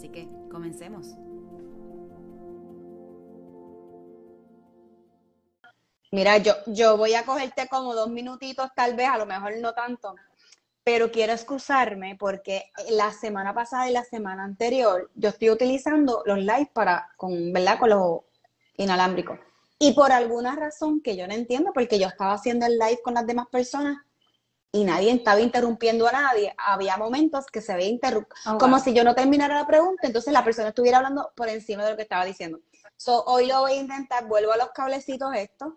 Así que comencemos. Mira, yo, yo voy a cogerte como dos minutitos, tal vez, a lo mejor no tanto, pero quiero excusarme porque la semana pasada y la semana anterior yo estoy utilizando los live para, con, ¿verdad? Con los inalámbricos. Y por alguna razón que yo no entiendo, porque yo estaba haciendo el live con las demás personas y nadie estaba interrumpiendo a nadie, había momentos que se veía interrumpido, Oh, como wow. si yo no terminara la pregunta, entonces la persona estuviera hablando por encima de lo que estaba diciendo. So, hoy lo voy a intentar, vuelvo a los cablecitos estos,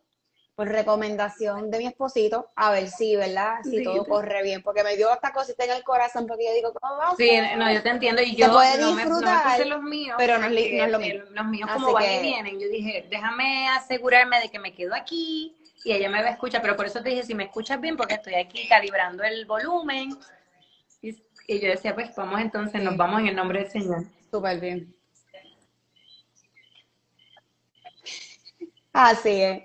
por recomendación de mi esposito, a ver si, ¿verdad? Si Sí, todo sí. corre bien, porque me dio esta cosita en el corazón, porque yo digo, ¿cómo va a Sí, no, yo te entiendo. Y yo puede no, me, no me puse los míos. pero no es no es lo el- mismo. Los míos, Así como van que- y vienen, yo dije, déjame asegurarme de que me quedo aquí y ella me va a escuchar. Pero por eso te dije, si me escuchas bien, porque estoy aquí calibrando el volumen. Y, y yo decía, pues vamos entonces, nos vamos en el nombre del Señor. Súper bien. Así es.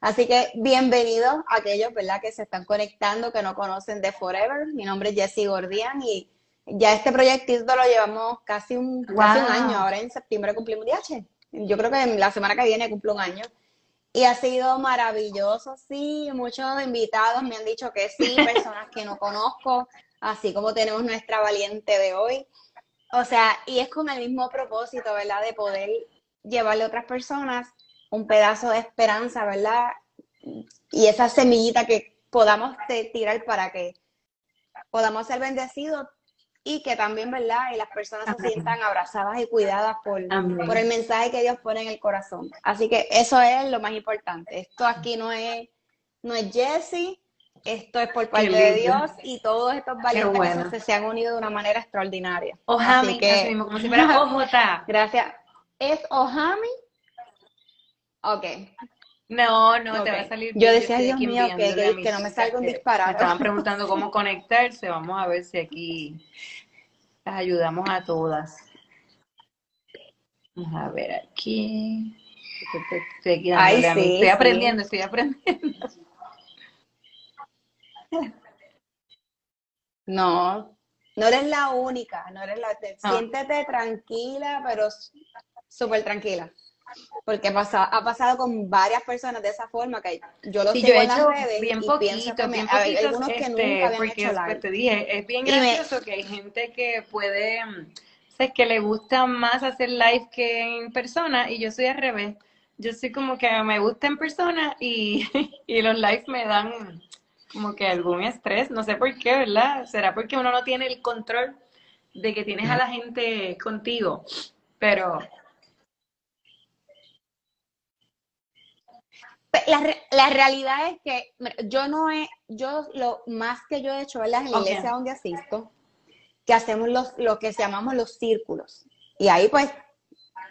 Así que bienvenidos a aquellos, ¿verdad?, que se están conectando, que no conocen de Forever. Mi nombre es Jessie Gordian y ya este proyectito lo llevamos casi un, casi un año. Ahora en septiembre cumplimos DH. Yo creo que en la semana que viene cumplo un año. Y ha sido maravilloso, sí. Muchos invitados me han dicho que sí, personas que no conozco, así como tenemos nuestra valiente de hoy. O sea, y es con el mismo propósito, ¿verdad? De poder llevarle a otras personas un pedazo de esperanza, ¿verdad? Y esa semillita que podamos tirar para que podamos ser bendecidos y que también, ¿verdad? Y las personas se sientan abrazadas y cuidadas por, Amén. por el mensaje que Dios pone en el corazón. Así que eso es lo más importante. Esto aquí no es, no es Jesse, esto es por parte de. Dios y todos estos valientes bueno. se, se han unido de una manera extraordinaria. Ojami, Así que- mismo, como si fuera OJ. Gracias. ¿Es Ohami? Ok. No, no, te va a salir Yo decía, Dios mío, que- que- que no me salga un disparate. Me estaban preguntando cómo conectarse. Vamos a ver si aquí las ayudamos a todas. Vamos a ver aquí. Estoy, estoy aquí Ay, dándole a mí. sí, Estoy sí. aprendiendo, estoy aprendiendo. No, no eres la única, no eres la... Ah. Siéntete tranquila, pero súper tranquila. Porque pasa, ha pasado con varias personas de esa forma, que yo lo Sí, sigo yo he en las hecho redes bien y poquito, que bien hay poquitos, algunos que este, nunca habían porque hecho live. te dije, es bien Y me- gracioso que hay gente que puede, o sea, que le gusta más hacer live que en persona y yo soy al revés. Yo soy como que me gusta en persona y, y los lives me dan como que algún estrés, no sé por qué, ¿verdad? Será porque uno no tiene el control de que tienes a la gente contigo, pero La, la realidad es que yo no he, yo lo más que yo he hecho, ¿verdad? En la iglesia donde asisto, que hacemos los, lo que llamamos los círculos. Y ahí pues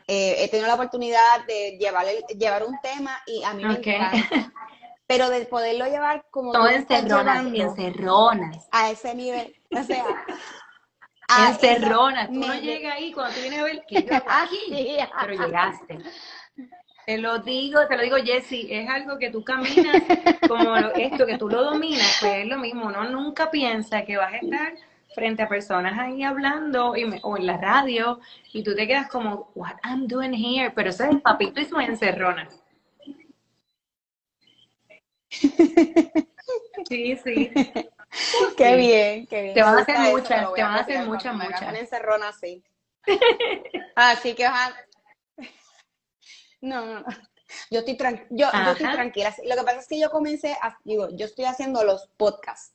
eh, he tenido la oportunidad de llevar, llevar un tema y a mí me encanta. Pero de poderlo llevar como todo encerronas, encerronas. a ese nivel. O sea, a Encerrona, tú me- no llegas ahí cuando tú vienes a ver que yo hago aquí, pero llegaste. Te lo digo, te lo digo, Jessy, es algo que tú caminas como esto, que tú lo dominas, pues es lo mismo, uno nunca piensa que vas a estar frente a personas ahí hablando y me- o en la radio y tú te quedas como, what I'm doing here, pero eso es el papito y su encerrona. Sí, sí. Qué Sí. bien, qué bien. Te van a hacer muchas, te van a hacer muchas, muchas. una encerrona así. Así que. No, no, no. Yo estoy, tran- yo, yo estoy tranquila. Lo que pasa es que yo comencé, a- digo, yo estoy haciendo los podcasts.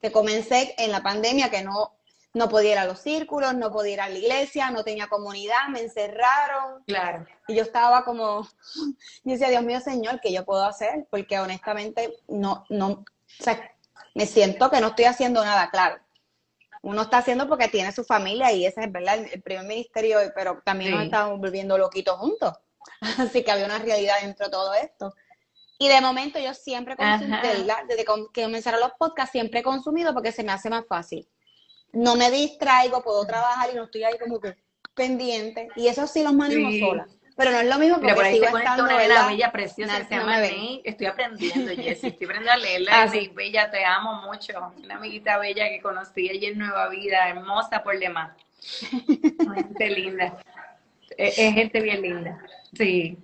Que comencé en la pandemia, que no, no podía ir a los círculos, no podía ir a la iglesia, no tenía comunidad, me encerraron. Claro. Y yo estaba como, yo decía, Dios mío, Señor, ¿qué yo puedo hacer? Porque honestamente no, no, o sea, me siento que no estoy haciendo nada claro. uno está haciendo porque tiene su familia y ese es, ¿verdad? El, primer ministerio, pero también nos Sí. estábamos volviendo loquitos juntos. Así que había una realidad dentro de todo esto. Y de momento yo siempre desde que comenzaron los podcasts, siempre he consumido porque se me hace más fácil. No me distraigo, puedo trabajar y no estoy ahí como que pendiente. Y eso sí los manejo Sí. sola. Pero no es lo mismo Mira, por porque ahí sigo se estando, una ¿verdad? bella preciosa se no llama. Ney. Estoy aprendiendo, Jessie. Estoy aprendiendo a leerla. Ah, sí. Bella, te amo mucho. Una amiguita bella que conocí allí en Nueva Vida, hermosa por demás. Gente linda. Es, es gente bien linda. Sí.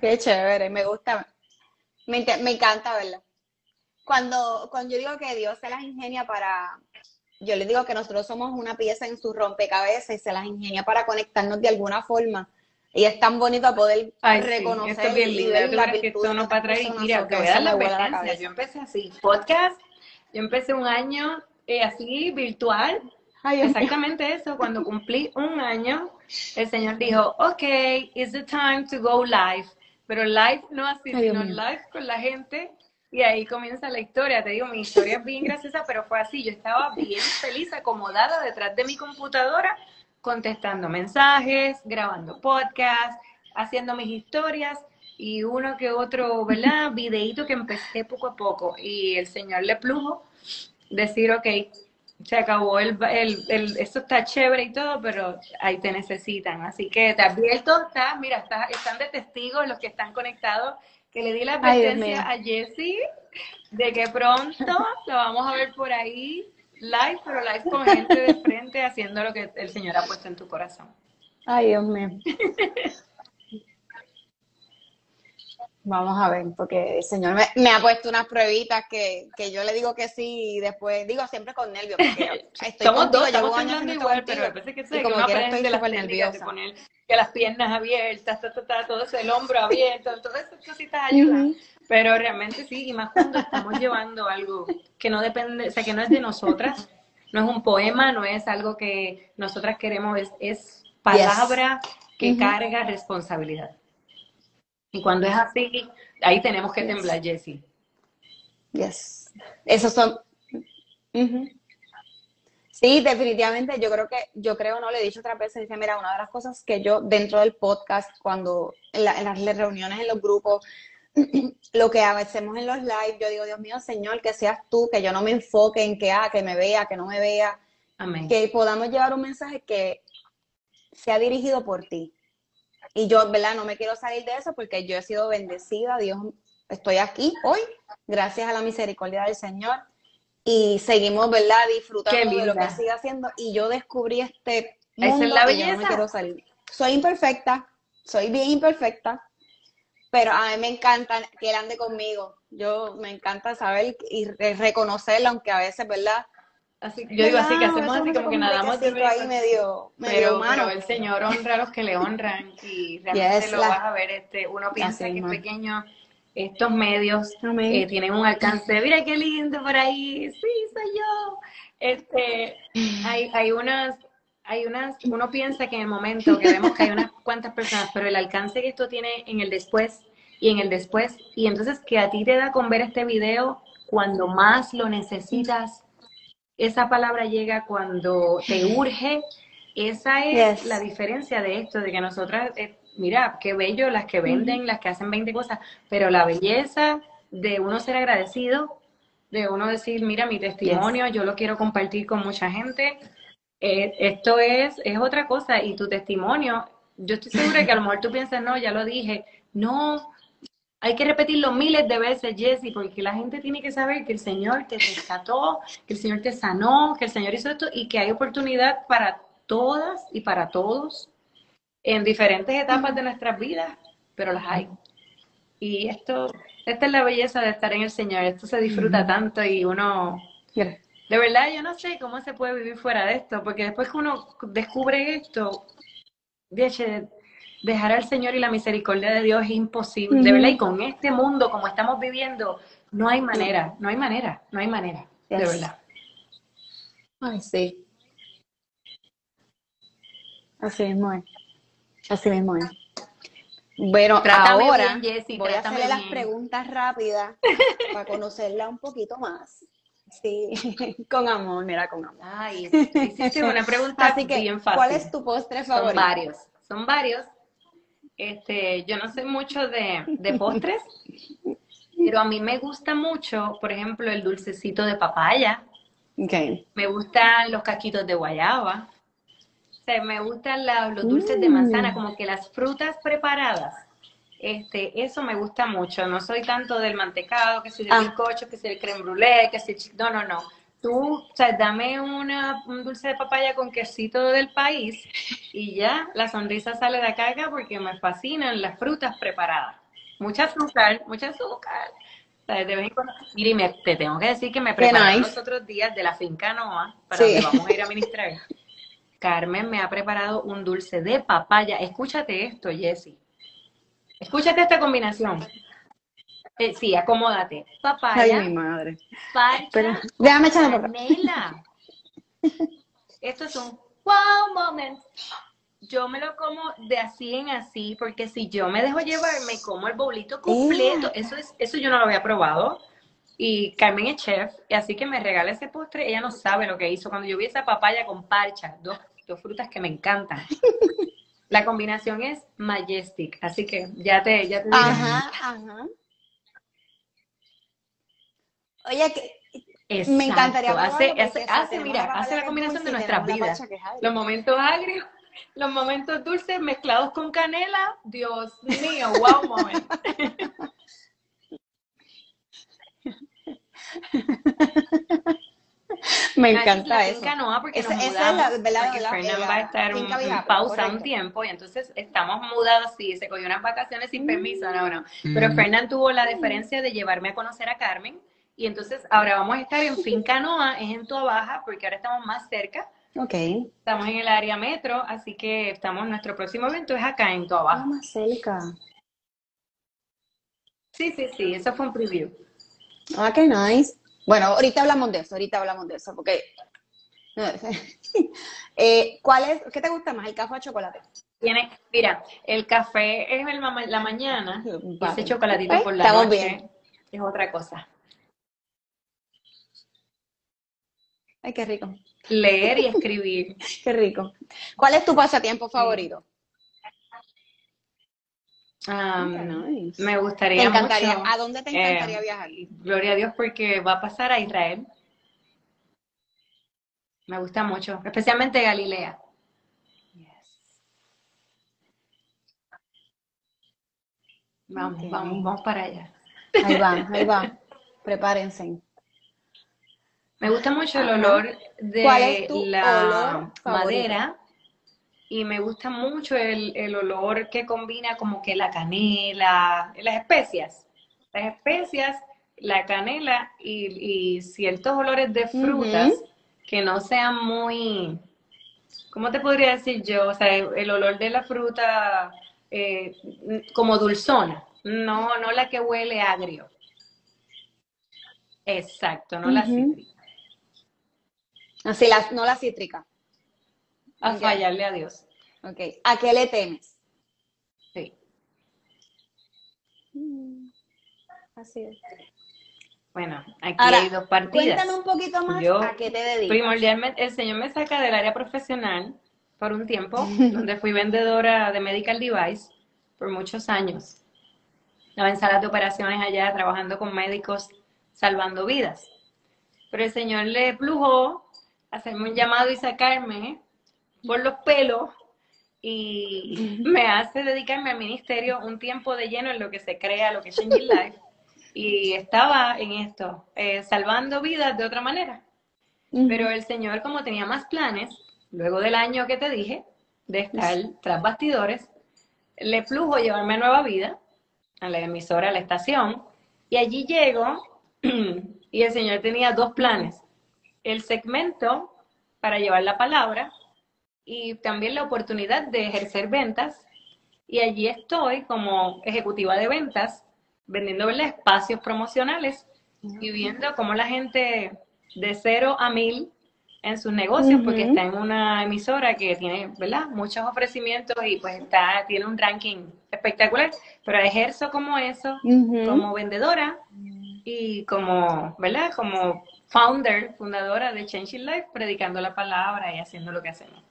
Qué chévere, me gusta. Me, me encanta verla. Cuando, cuando yo digo que Dios se las ingenia para, yo les digo que nosotros somos una pieza en su rompecabezas y se las ingenia para conectarnos de alguna forma. Y es tan bonito poder Ay, sí, reconocer esto es bien lindo. la que esto de nos va a otras traer. personas, Mira, te voy a dar la cabeza. Yo empecé así, podcast. Yo empecé un año eh, así, virtual. Ay, Dios. Exactamente eso. Cuando cumplí un año, el Señor dijo, ok, it's the time to go live. Pero live no así, Ay, Dios sino live con la gente. Y ahí comienza la historia. Te digo, mi historia es bien graciosa, pero fue así. Yo estaba bien feliz, acomodada detrás de mi computadora, contestando mensajes, grabando podcasts, haciendo mis historias y uno que otro, ¿verdad? Videíto que empecé poco a poco. Y el Señor le plujo decir, ok, se acabó el, el, el- esto está chévere y todo, pero ahí te necesitan. Así que te advierto, está, mira, está, están de testigos los que están conectados, que le di la advertencia a Jessie de que pronto lo vamos a ver por ahí live, pero live con gente de frente haciendo lo que el Señor ha puesto en tu corazón. Ay, Dios mío. Vamos a ver, porque el Señor me, me ha puesto unas pruebitas que, que yo le digo que sí y después digo siempre con nervios. Porque estoy Somos contigo, dos, estamos temblando haciendo igual, contigo, pero a veces que, sé, que uno aprende estoy las técnicas de poner que las piernas abiertas, ta, ta, ta, todo eso, el hombro abierto, todas esas cositas ayudan. Pero realmente sí, y más cuando estamos llevando algo que no depende, o sea, que no es de nosotras, no es un poema, no es algo que nosotras queremos, es, es palabra que carga responsabilidad. Y cuando es así, ahí tenemos que Yes. temblar, Jessie. Yes. Esos son. Ujú. Sí, definitivamente. Yo creo que, yo creo, no le he dicho otras veces, dice, mira, una de las cosas que yo dentro del podcast, cuando en, la- en las reuniones, en los grupos, lo que hacemos en los live, yo digo, Dios mío, Señor, que seas tú, que yo no me enfoque en que, ah, que me vea, que no me vea, Amén. que podamos llevar un mensaje que sea dirigido por ti. Y yo, ¿verdad? No me quiero salir de eso porque yo he sido bendecida, Dios, estoy aquí hoy, gracias a la misericordia del Señor. Y seguimos, ¿verdad? Disfrutando de lo que sigue haciendo. Y yo descubrí este Esa es mundo la y yo no me belleza. quiero salir. Soy imperfecta, soy bien imperfecta, pero a mí me encanta que él ande conmigo. Yo me encanta saber y re- reconocerlo, aunque a veces, ¿verdad? Así, yo digo así que hacemos así como que nadamos de ahí medio, medio Pero, pero el Señor honra a los que le honran y realmente Yes, lo la- vas a ver. Este, uno piensa que es pequeño, estos medios eh, tienen un alcance. Mira qué lindo por ahí, sí, soy yo. Este, hay, hay unas, hay unas, uno piensa que en el momento que vemos que hay unas cuantas personas, pero el alcance que esto tiene en el después y en el después, y entonces que a ti te da con ver este video cuando más lo necesitas, esa palabra llega cuando te urge, esa es Yes. la diferencia de esto, de que nosotras, eh, mira, qué bello las que venden, las que hacen 20 cosas, pero la belleza de uno ser agradecido, de uno decir, mira, mi testimonio, yo lo quiero compartir con mucha gente, eh, esto es, es otra cosa, y tu testimonio, yo estoy segura que a lo mejor tú piensas, no, ya lo dije, no, hay que repetirlo miles de veces, Jesse, porque la gente tiene que saber que el Señor te rescató, que el Señor te sanó, que el Señor hizo esto y que hay oportunidad para todas y para todos en diferentes etapas de nuestras vidas, pero las hay. Y esto, esta es la belleza de estar en el Señor, esto se disfruta tanto y uno, de verdad, yo no sé cómo se puede vivir fuera de esto, porque después que uno descubre esto, de hecho, dejar al Señor y la misericordia de Dios es imposible, de verdad, y con este mundo como estamos viviendo, no hay manera, no hay manera, no hay manera, de verdad. Ay, sí. Así mismo es. Así mismo es. Bueno, Trátame ahora bien, Jessie, voy a hacerle las preguntas rápidas para conocerla un poquito más. Sí, con amor, mira, con amor. Ay, hiciste una pregunta Así que, bien fácil. ¿cuál es tu postre Son favorito? varios, son varios. Este, yo no sé mucho de, de postres, pero a mí me gusta mucho, por ejemplo, el dulcecito de papaya, Ok. me gustan los casquitos de guayaba, o sea, me gustan la- los dulces de Mm. manzana, como que las frutas preparadas. Este, eso me gusta mucho. No soy tanto del mantecado, que si del Ah. bizcocho, que si del creme brûlée, que si el chi- no, no, no. Tú, o sea, dame una, un dulce de papaya con quesito del país y ya la sonrisa sale de acá acá porque me fascinan las frutas preparadas. Mucha azúcar, mucha azúcar. O sea, de vez en cuando- Mira, y me- te tengo que decir que me prepararon nice. los otros días de la finca Noa, para Sí. donde vamos a ir a ministrar. Carmen me ha preparado un dulce de papaya. Escúchate esto, Jessie. Escúchate esta combinación. Eh, sí, acomódate. Ay, Papaya, mi madre. parcha, Pero, déjame echarme canela. Esto es un wow moment. Yo me lo como de así en así, porque si yo me dejo llevar, me como el bolito completo. Eso es, eso yo no lo había probado. Y Carmen es chef, y así que me regala ese postre. Ella no sabe lo que hizo. Cuando yo vi esa papaya con parcha, dos, dos frutas que me encantan. La combinación es majestic, así que ya te, ya te. Ajá, ajá. Oye, que me encantaría Hace, hace, hace, mira, la hace combinación de nuestras vidas. Los momentos agrios, los momentos dulces mezclados con canela. Dios mío, wow moment. Me esa es encanta la eso. finca Noa porque Esa- nos esa es la- mudamos, ¿verdad? porque Fernán va a estar un- en Villapra, pausa un tiempo y entonces estamos mudados, sí, se cogió unas vacaciones sin permiso, no, no. Mm. Pero Fernán tuvo la deferencia de llevarme a conocer a Carmen y entonces ahora vamos a estar en Finca Noa, es en Tua Baja, porque ahora estamos más cerca, Ok. estamos en el área metro, así que estamos, nuestro próximo evento es acá en Tua Baja. Ah, más cerca. Sí, sí, sí, eso fue un preview. Ah, qué nice. Bueno, ahorita hablamos de eso, ahorita hablamos de eso, porque... eh, ¿cuál es, qué te gusta más, el café o chocolate? Tiene, mira, el café es el ma- la mañana Vale. ese chocolatito por la estamos noche bien. es otra cosa. Ay, qué rico, Leer y escribir. qué rico. ¿Cuál es tu pasatiempo favorito? Nice. me ¿Te gustaría encantaría? mucho, ¿A dónde te eh, encantaría viajar? gloria a Dios, porque va a pasar a Israel. Me gusta mucho, especialmente Galilea. Vamos, vamos, vamos para allá. Ahí va, ahí va. Prepárense. Me gusta mucho el olor de ¿Cuál es tu la olor madera y me gusta mucho el, el olor que combina como que la canela, las especias, las especias, la canela y, y ciertos olores de frutas que no sean muy, ¿cómo te podría decir yo? O sea, el, el olor de la fruta eh, como dulzona, no, no la que huele agrio. Exacto, no la cítrica. Así, la, no la cítrica. A Ya. fallarle a Dios. Ok. ¿A qué le temes? Sí. Así es. Bueno, aquí Ahora, hay dos partidas. Cuéntame un poquito más Yo, a qué te dedicas. Primordialmente, el Señor me saca del área profesional por un tiempo, donde fui vendedora de medical device por muchos años. Estaba en salas de operaciones allá, trabajando con médicos, salvando vidas. Pero el Señor le plujó hacerme un llamado y sacarme por los pelos y me hace dedicarme al ministerio un tiempo de lleno en lo que se crea, lo que es Changing Life. Y estaba en esto, eh, salvando vidas de otra manera. Pero el Señor, como tenía más planes, luego del año que te dije, de estar tras bastidores, le plujo llevarme a Nueva Vida, a la emisora, a la estación, y allí llego y el Señor tenía dos planes. El segmento para llevar la palabra y también la oportunidad de ejercer ventas. Y allí estoy como ejecutiva de ventas, vendiendo ¿verdad? espacios promocionales y viendo cómo la gente de cero a mil en sus negocios, porque está en una emisora que tiene, ¿verdad? Muchos ofrecimientos y pues está, tiene un ranking espectacular, pero ejerzo como eso, como vendedora y como, ¿verdad? Como founder, fundadora de Changing Life, predicando la palabra y haciendo lo que hacemos.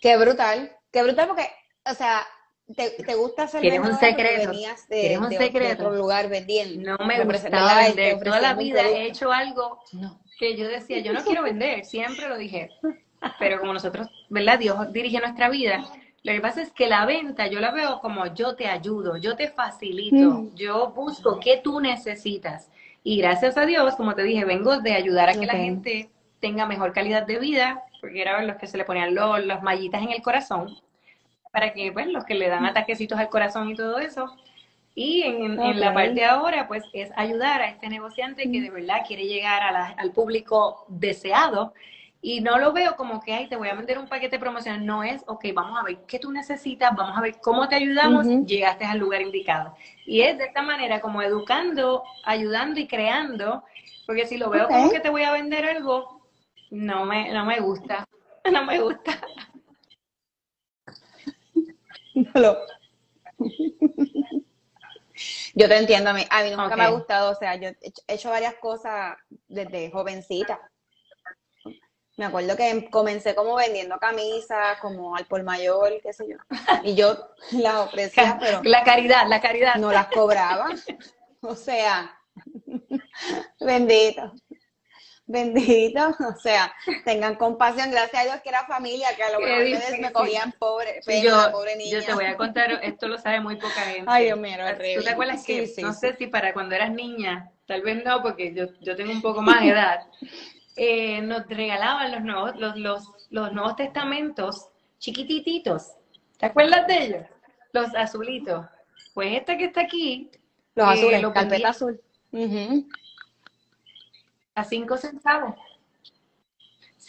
Qué brutal, qué brutal porque, o sea, te, te gusta hacer ¿Quieres un secreto? venías de, ¿Quieres un de- secreto? de otro lugar vendiendo. No me gustaba vender. Toda la vida he hecho algo No. que yo decía, yo no quiero vender, siempre lo dije. Pero como nosotros, ¿verdad? Dios dirige nuestra vida. Lo que pasa es que la venta yo la veo como yo te ayudo, yo te facilito, Mm. yo busco qué tú necesitas. Y gracias a Dios, como te dije, vengo de ayudar a que la gente tenga mejor calidad de vida, porque eran los que se le ponían los, las mallitas en el corazón, para que, pues, los que le dan ataquecitos al corazón y todo eso. Y en, en la parte de ahora, pues, es ayudar a este negociante que de verdad quiere llegar a la- al público deseado. Y no lo veo como que, ay, te voy a vender un paquete promocional. No es, ok, vamos a ver qué tú necesitas, vamos a ver cómo te ayudamos, llegaste al lugar indicado. Y es de esta manera, como educando, ayudando y creando, porque si lo veo como que te voy a vender algo, no me, no me gusta, no me gusta. No lo- Yo te entiendo, a mí, a mí nunca me ha gustado, o sea, yo he hecho varias cosas desde jovencita. Me acuerdo que comencé como vendiendo camisas, como al por mayor, qué sé yo. Y yo las ofrecía, pero La caridad, la caridad. no las cobraba. O sea, bendito. Bendito, o sea, tengan compasión, gracias a Dios que era familia, que a lo mejor ustedes me cogían pobre, pena, yo, pobre niña. yo te voy a contar, esto lo sabe muy poca gente. Ay, Dios mío, era ¿Tú horrible. te acuerdas que, sí, no sí. sé si para cuando eras niña, tal vez no, porque yo, yo tengo un poco más de edad, eh, nos regalaban los nuevos, los, los, los nuevos testamentos chiquitititos. ¿Te acuerdas de ellos? Los azulitos. Pues este que está aquí, Los Eh, azules, lo carpeta azul. A cinco centavos.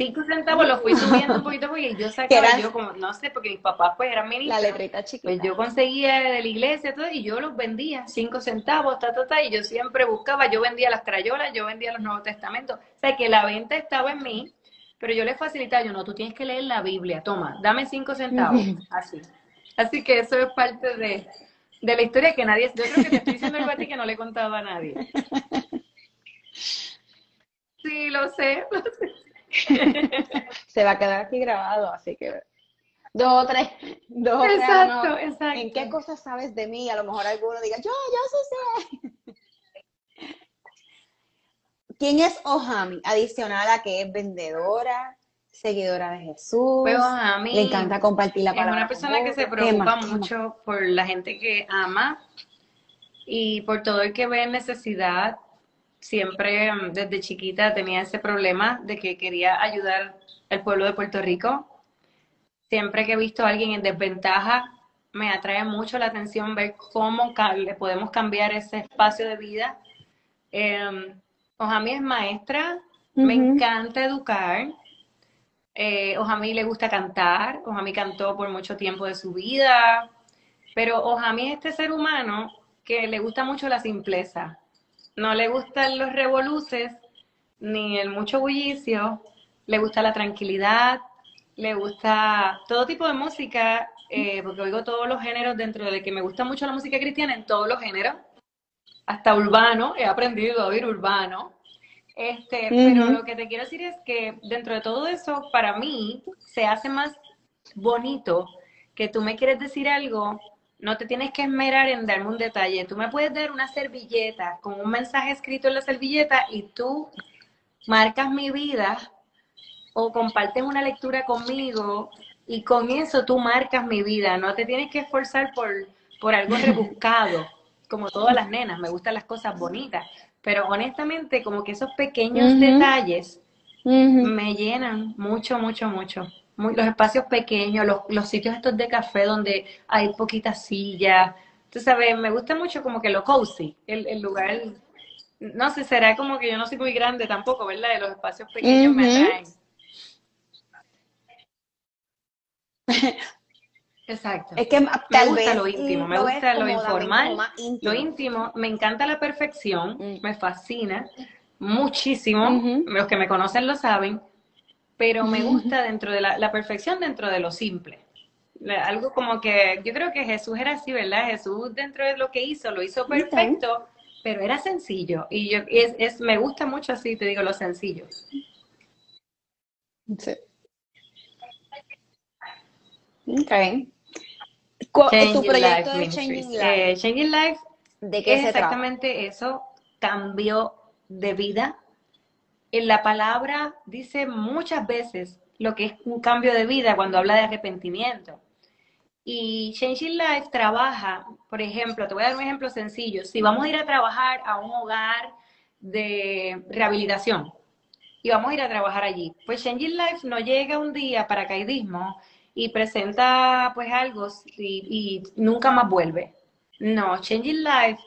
Cinco centavos lo fui subiendo un poquito porque yo sacaba, yo como, no sé, porque mis papás pues eran La ministros. letrita chiquita. Pues yo conseguía de la iglesia todo y yo los vendía, cinco centavos, ta, ta, ta, y yo siempre buscaba, yo vendía las crayolas, yo vendía los Nuevos Testamentos. O sea, que la venta estaba en mí, pero yo le facilitaba, yo no, tú tienes que leer la Biblia, toma, dame cinco centavos, así. Así que eso es parte de, de la historia que nadie, yo creo que te estoy diciendo algo a ti que no le he contado a nadie. Sí, lo sé, lo sé. Se va a quedar aquí grabado, así que dos o tres, dos o tres, Exacto, ¿no? exacto. ¿En qué cosas sabes de mí? A lo mejor alguno diga, yo, yo sí sé. ¿Quién es Ohami? Adicional a que es vendedora, seguidora de Jesús, Pues, mí le encanta compartir la Es palabra. una persona con que se otros. ¿Qué preocupa más? ¿Qué más? mucho por la gente que ama y por todo el que ve necesidad. Siempre mm, desde chiquita tenía ese problema de que quería ayudar al pueblo de Puerto Rico. Siempre que he visto a alguien en desventaja, me atrae mucho la atención ver cómo le podemos cambiar ese espacio de vida. Eh, Ojami es maestra, me encanta educar. Eh, Ojami le gusta cantar, Ojami cantó por mucho tiempo de su vida, pero Ojami es este ser humano que le gusta mucho la simpleza. No le gustan los revoluces ni el mucho bullicio, le gusta la tranquilidad, le gusta todo tipo de música, eh, porque oigo todos los géneros dentro de que me gusta mucho la música cristiana en todos los géneros, hasta urbano, he aprendido a oír urbano. Este, pero lo que te quiero decir es que dentro de todo eso, para mí, se hace más bonito que tú me quieres decir algo, no te tienes que esmerar en darme un detalle. Tú me puedes dar una servilleta con un mensaje escrito en la servilleta y tú marcas mi vida o compartes una lectura conmigo y con eso tú marcas mi vida. No te tienes que esforzar por, por algo rebuscado, como todas las nenas. Me gustan las cosas bonitas. Pero honestamente, como que esos pequeños detalles me llenan mucho, mucho, mucho. Muy- los espacios pequeños, los, los sitios estos de café donde hay poquitas sillas. Tú sabes, me gusta mucho como que lo cozy, el, el lugar. No sé, será como que yo no soy muy grande tampoco, ¿verdad? De los espacios pequeños me atraen. Exacto. Es que Me gusta vez lo íntimo, me gusta lo informal, Lo íntimo. me encanta la perfección, Mm. me fascina muchísimo, los que me conocen lo saben, pero me gusta dentro de la, la perfección dentro de lo simple. algo como que yo creo que Jesús era así, ¿verdad? Jesús dentro de lo que hizo, lo hizo perfecto, pero era sencillo. Y yo es, es, me gusta mucho así, te digo, lo sencillo. Sí. Ok. tu proyecto de Changing Life. Eh, Changing Life ¿De qué es exactamente eso, cambio de vida. En la palabra dice muchas veces lo que es un cambio de vida cuando habla de arrepentimiento. Y Changing Life trabaja, por ejemplo, te voy a dar un ejemplo sencillo. Si vamos a ir a trabajar a un hogar de rehabilitación y vamos a ir a trabajar allí, pues Changing Life no llega un día para caidismo y presenta pues algo y, y nunca más vuelve. No, Changing Life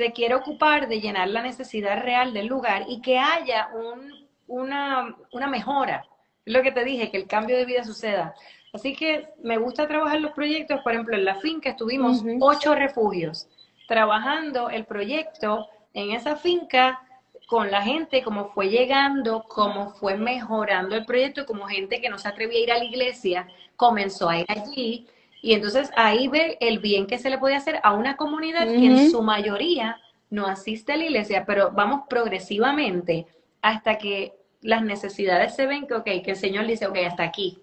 se quiere ocupar de llenar la necesidad real del lugar y que haya un, una, una mejora. Es lo que te dije, que el cambio de vida suceda. Así que me gusta trabajar los proyectos, por ejemplo, en la finca estuvimos ocho refugios, trabajando el proyecto en esa finca con la gente, cómo fue llegando, cómo fue mejorando el proyecto, como gente que no se atrevía a ir a la iglesia, comenzó a ir allí. Y entonces ahí ver el bien que se le puede hacer a una comunidad que en su mayoría no asiste a la iglesia, pero vamos progresivamente hasta que las necesidades se ven que, ok, que el Señor dice, ok, hasta aquí,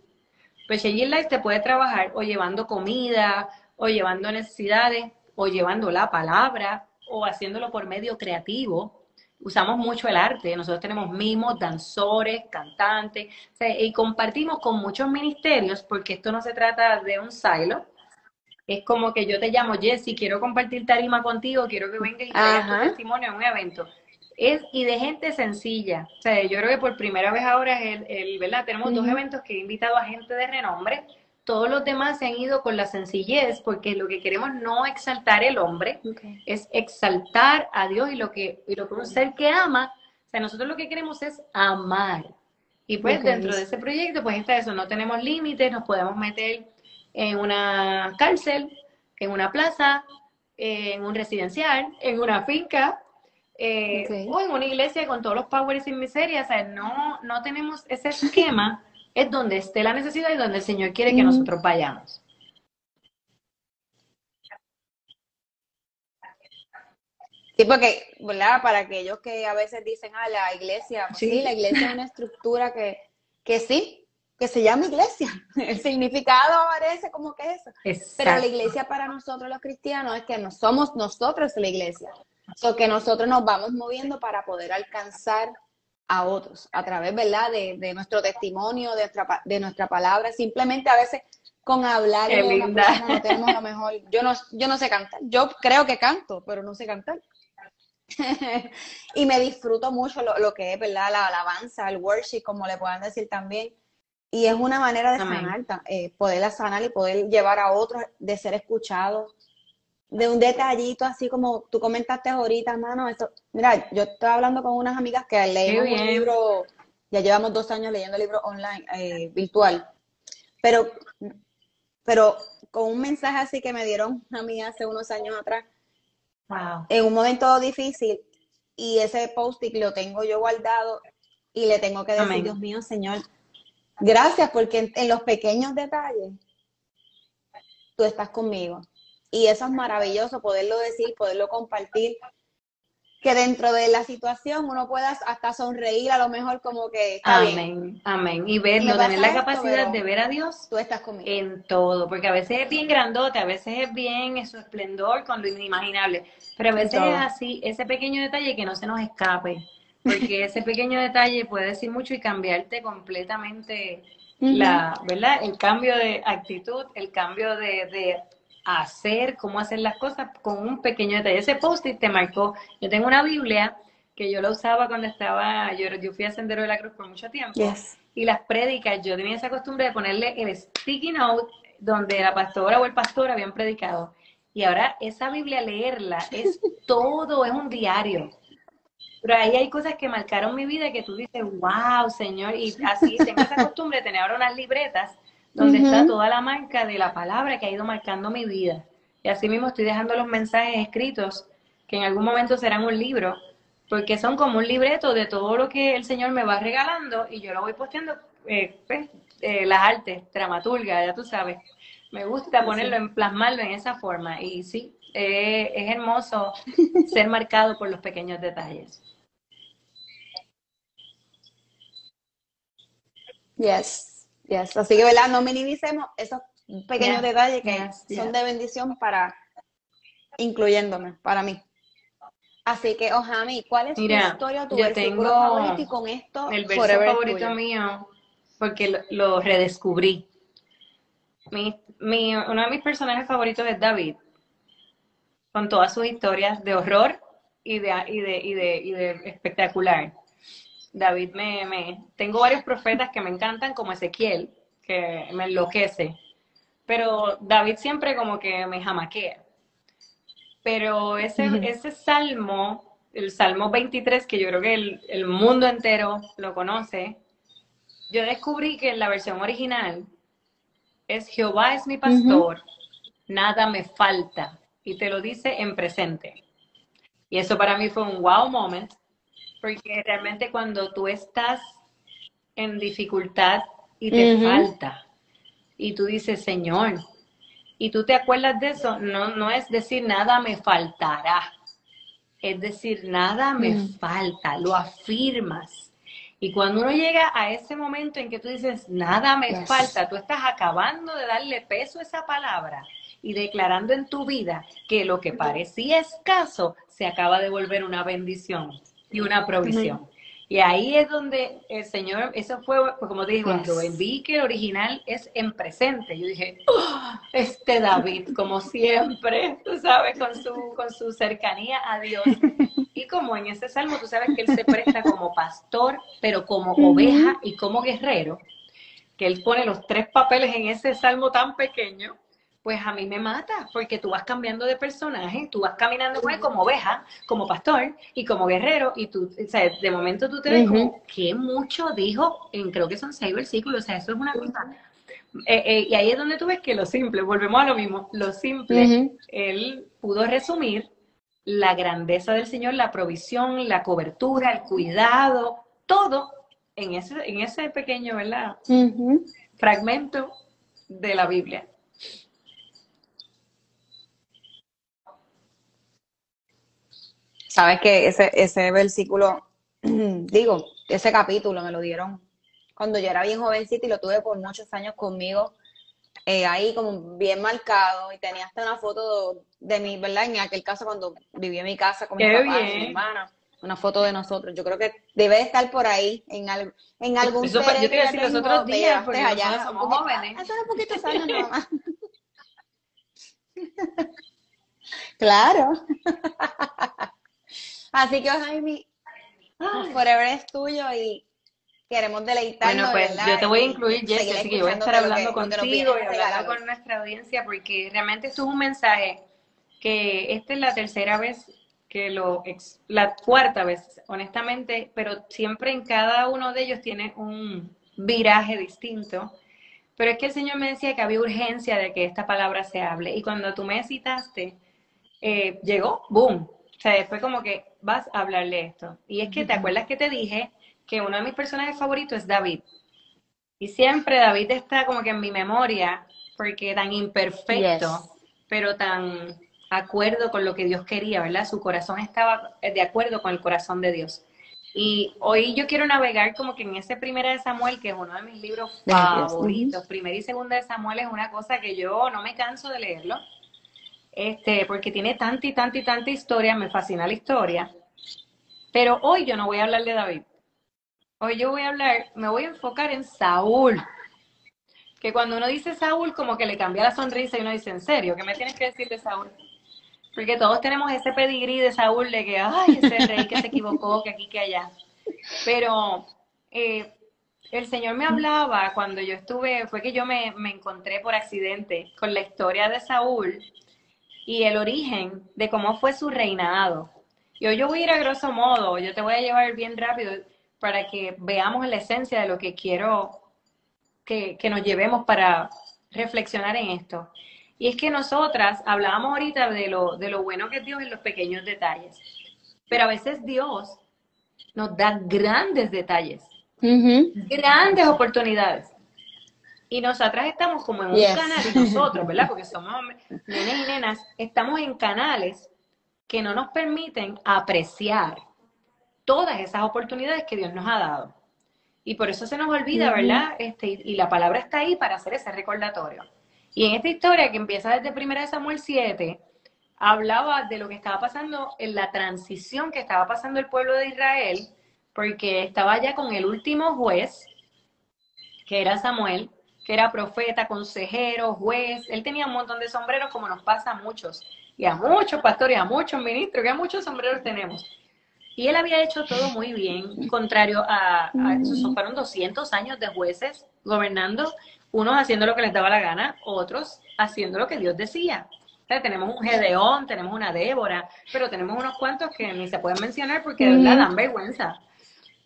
pues Changing Life te puede trabajar o llevando comida, o llevando necesidades, o llevando la palabra, o haciéndolo por medio creativo. Usamos mucho el arte, nosotros tenemos mimos, danzores, cantantes, y compartimos con muchos ministerios, porque esto no se trata de un silo, es como que yo te llamo Jessy, quiero compartir tarima contigo, quiero que vengas y traigas tu testimonio en un evento es y de gente sencilla. O sea, yo creo que por primera vez ahora es el, ¿verdad? Tenemos dos eventos que he invitado a gente de renombre. Todos los demás se han ido con la sencillez porque lo que queremos no exaltar el hombre, es exaltar a Dios y lo que y lo que un ser que ama. O sea, nosotros lo que queremos es amar. Y pues dentro de ese proyecto, pues está eso, no tenemos límites, nos podemos meter en una cárcel, en una plaza, en un residencial, en una finca, eh, o en una iglesia con todos los powers sin miseria, o sea, no, no tenemos ese esquema, es donde esté la necesidad y donde el Señor quiere que nosotros vayamos. Sí, porque, ¿verdad? Para aquellos que a veces dicen, ah, la iglesia, pues sí, la iglesia es una estructura que, que sí, que se llama iglesia. El significado aparece como que eso. Pero la iglesia para nosotros los cristianos es que no somos nosotros la iglesia. So que nosotros nos vamos moviendo para poder alcanzar a otros a través, ¿verdad? De, de nuestro testimonio, de nuestra, de nuestra palabra. Simplemente a veces con hablar no tenemos lo mejor. Yo no, yo no sé cantar. Yo creo que canto, pero no sé cantar. y me disfruto mucho lo, lo, que es, ¿verdad? La alabanza, el worship, como le puedan decir también. Y es una manera de sanar, eh, poderla sanar y poder llevar a otros, de ser escuchados, de un detallito así como tú comentaste ahorita, mano, eso, mira, yo estaba hablando con unas amigas que leemos un libro, ya llevamos dos años leyendo el libro online, eh, virtual, pero, pero con un mensaje así que me dieron a mí hace unos años atrás, en un momento difícil, y ese post-it lo tengo yo guardado y le tengo que decir, Dios mío, Señor, gracias porque en los pequeños detalles tú estás conmigo y eso es maravilloso poderlo decir, poderlo compartir, que dentro de la situación uno pueda hasta sonreír a lo mejor como que amén, amén, y verlo, tener la capacidad de ver a Dios tú estás conmigo. en todo, porque a veces es bien grandote, a veces es bien su esplendor con lo inimaginable, pero a veces es así, ese pequeño detalle que no se nos escape, porque ese pequeño detalle puede decir mucho y cambiarte completamente la, ¿verdad? El cambio de actitud, el cambio de, de hacer, cómo hacer las cosas con un pequeño detalle. Ese post-it te marcó. Yo tengo una Biblia que yo la usaba cuando estaba, yo, yo fui a Sendero de la Cruz por mucho tiempo. Y las prédicas, yo tenía esa costumbre de ponerle el sticky note donde la pastora o el pastor habían predicado. Y ahora esa Biblia, leerla, es todo, es un diario. Pero ahí hay cosas que marcaron mi vida que tú dices, wow, Señor. Y así tengo esa costumbre de tener ahora unas libretas donde está toda la marca de la palabra que ha ido marcando mi vida. Y así mismo estoy dejando los mensajes escritos, que en algún momento serán un libro, porque son como un libreto de todo lo que el Señor me va regalando y yo lo voy posteando, eh, pues, eh, las artes, dramaturga, ya tú sabes. Me gusta ponerlo en plasmarlo en esa forma y sí, eh, es hermoso ser marcado por los pequeños detalles. Yes, yes. Así que, ¿verdad? No minimicemos esos pequeños detalles que son de bendición para, incluyéndome, para mí. Así que, Ojami, ¿cuál es tu historia, tu versículo favorito? Y con esto, el verso favorito mío, porque lo, redescubrí. Mi, mi, uno de mis personajes favoritos es David, con todas sus historias de horror y de, y de, y de, y de espectacular. David me, me, tengo varios profetas que me encantan, como Ezequiel, que me enloquece. Pero David siempre como que me jamaquea. Pero ese, ese salmo, el Salmo 23, que yo creo que el, mundo entero lo conoce, yo descubrí que en la versión original es Jehová es mi pastor, nada me falta. Y te lo dice en presente. Y eso para mí fue un wow moment, porque realmente cuando tú estás en dificultad y te falta, y tú dices, Señor, y tú te acuerdas de eso, no, no es decir nada me faltará, es decir, nada me mm. falta, lo afirmas. Y cuando uno llega a ese momento en que tú dices, nada me falta, tú estás acabando de darle peso a esa palabra y declarando en tu vida que lo que parecía escaso se acaba de volver una bendición y una provisión. Y ahí es donde el Señor, eso fue, pues, como te dije, cuando vi que el original es en presente, yo dije, oh, este David, como siempre, tú sabes, con su, con su cercanía a Dios. Y como en ese salmo, tú sabes que él se presta como pastor, pero como oveja y como guerrero, que él pone los tres papeles en ese salmo tan pequeño, pues a mí me mata, porque tú vas cambiando de personaje, tú vas caminando con como oveja, como pastor y como guerrero, y tú, o sea, de momento tú te ves como, qué mucho dijo, en, creo que son seis versículos, o sea, eso es una cosa. Eh, eh, y ahí es donde tú ves que lo simple, volvemos a lo mismo, lo simple, él pudo resumir la grandeza del Señor, la provisión, la cobertura, el cuidado, todo en ese, en ese pequeño, ¿verdad? Fragmento de la Biblia. Sabes que ese, ese versículo, digo, ese capítulo me lo dieron cuando yo era bien jovencita y lo tuve por muchos años conmigo, eh, ahí como bien marcado y tenía hasta una foto de mí, ¿verdad? En aquel caso cuando viví en mi casa con mi papá y mi hermana, una foto de nosotros. Yo creo que debe estar por ahí en, al, en algún Eso, Yo te iba a decir los otros días, porque allá, somos jóvenes. Hace un poquito años nomás. claro. Así que, Jaime, Forever es tuyo y queremos deleitarnos. Bueno, pues yo te voy a incluir, Jessy, así que yo voy a estar hablando contigo y hablando con nuestra audiencia, porque realmente esto es un mensaje que esta es la tercera vez que lo, la cuarta vez, honestamente, pero siempre en cada uno de ellos tiene un viraje distinto. Pero es que el Señor me decía que había urgencia de que esta palabra se hable. Y cuando tú me citaste, eh, llegó, boom. O sea, fue como que vas a hablarle esto. Y es que, ¿te acuerdas que te dije que uno de mis personajes favoritos es David? Y siempre David está como que en mi memoria, porque tan imperfecto, pero tan acuerdo con lo que Dios quería, ¿verdad? Su corazón estaba de acuerdo con el corazón de Dios. Y hoy yo quiero navegar como que en ese Primera de Samuel, que es uno de mis libros favoritos. Primera y Segunda de Samuel es una cosa que yo no me canso de leerlo este, porque tiene tanta y tanta y tanta historia, me fascina la historia. Pero hoy yo no voy a hablar de David. Hoy yo voy a hablar, me voy a enfocar en Saúl. Que cuando uno dice Saúl, como que le cambia la sonrisa y uno dice, ¿en serio? ¿Qué me tienes que decir de Saúl? Porque todos tenemos ese pedigrí de Saúl de que, ay, ese rey que se equivocó, que aquí, que allá. Pero eh, el Señor me hablaba cuando yo estuve, fue que yo me, me encontré por accidente con la historia de Saúl y el origen de cómo fue su reinado. Y hoy yo voy a ir a grosso modo, yo te voy a llevar bien rápido para que veamos la esencia de lo que quiero que, nos llevemos para reflexionar en esto. Y es que nosotras hablábamos ahorita de lo, de lo bueno que es Dios en los pequeños detalles. Pero a veces Dios nos da grandes detalles, grandes oportunidades. Y nosotras estamos como en un canal, y nosotros, ¿verdad? Porque somos nenes y nenas, estamos en canales que no nos permiten apreciar todas esas oportunidades que Dios nos ha dado. Y por eso se nos olvida. ¿verdad? Este, y la palabra está ahí para hacer ese recordatorio. Y en esta historia que empieza desde 1 Samuel 7, hablaba de lo que estaba pasando en la transición que estaba pasando el pueblo de Israel, porque estaba ya con el último juez, que era Samuel, que era profeta, consejero, juez. Él tenía un montón de sombreros, como nos pasa a muchos, y a muchos pastores, a muchos ministros, que a muchos sombreros tenemos. Y él había hecho todo muy bien, contrario a, a fueron 200 años de jueces gobernando, unos haciendo lo que les daba la gana, otros haciendo lo que Dios decía. O sea, tenemos un Gedeón, tenemos una Débora, pero tenemos unos cuantos que ni se pueden mencionar porque de verdad dan vergüenza.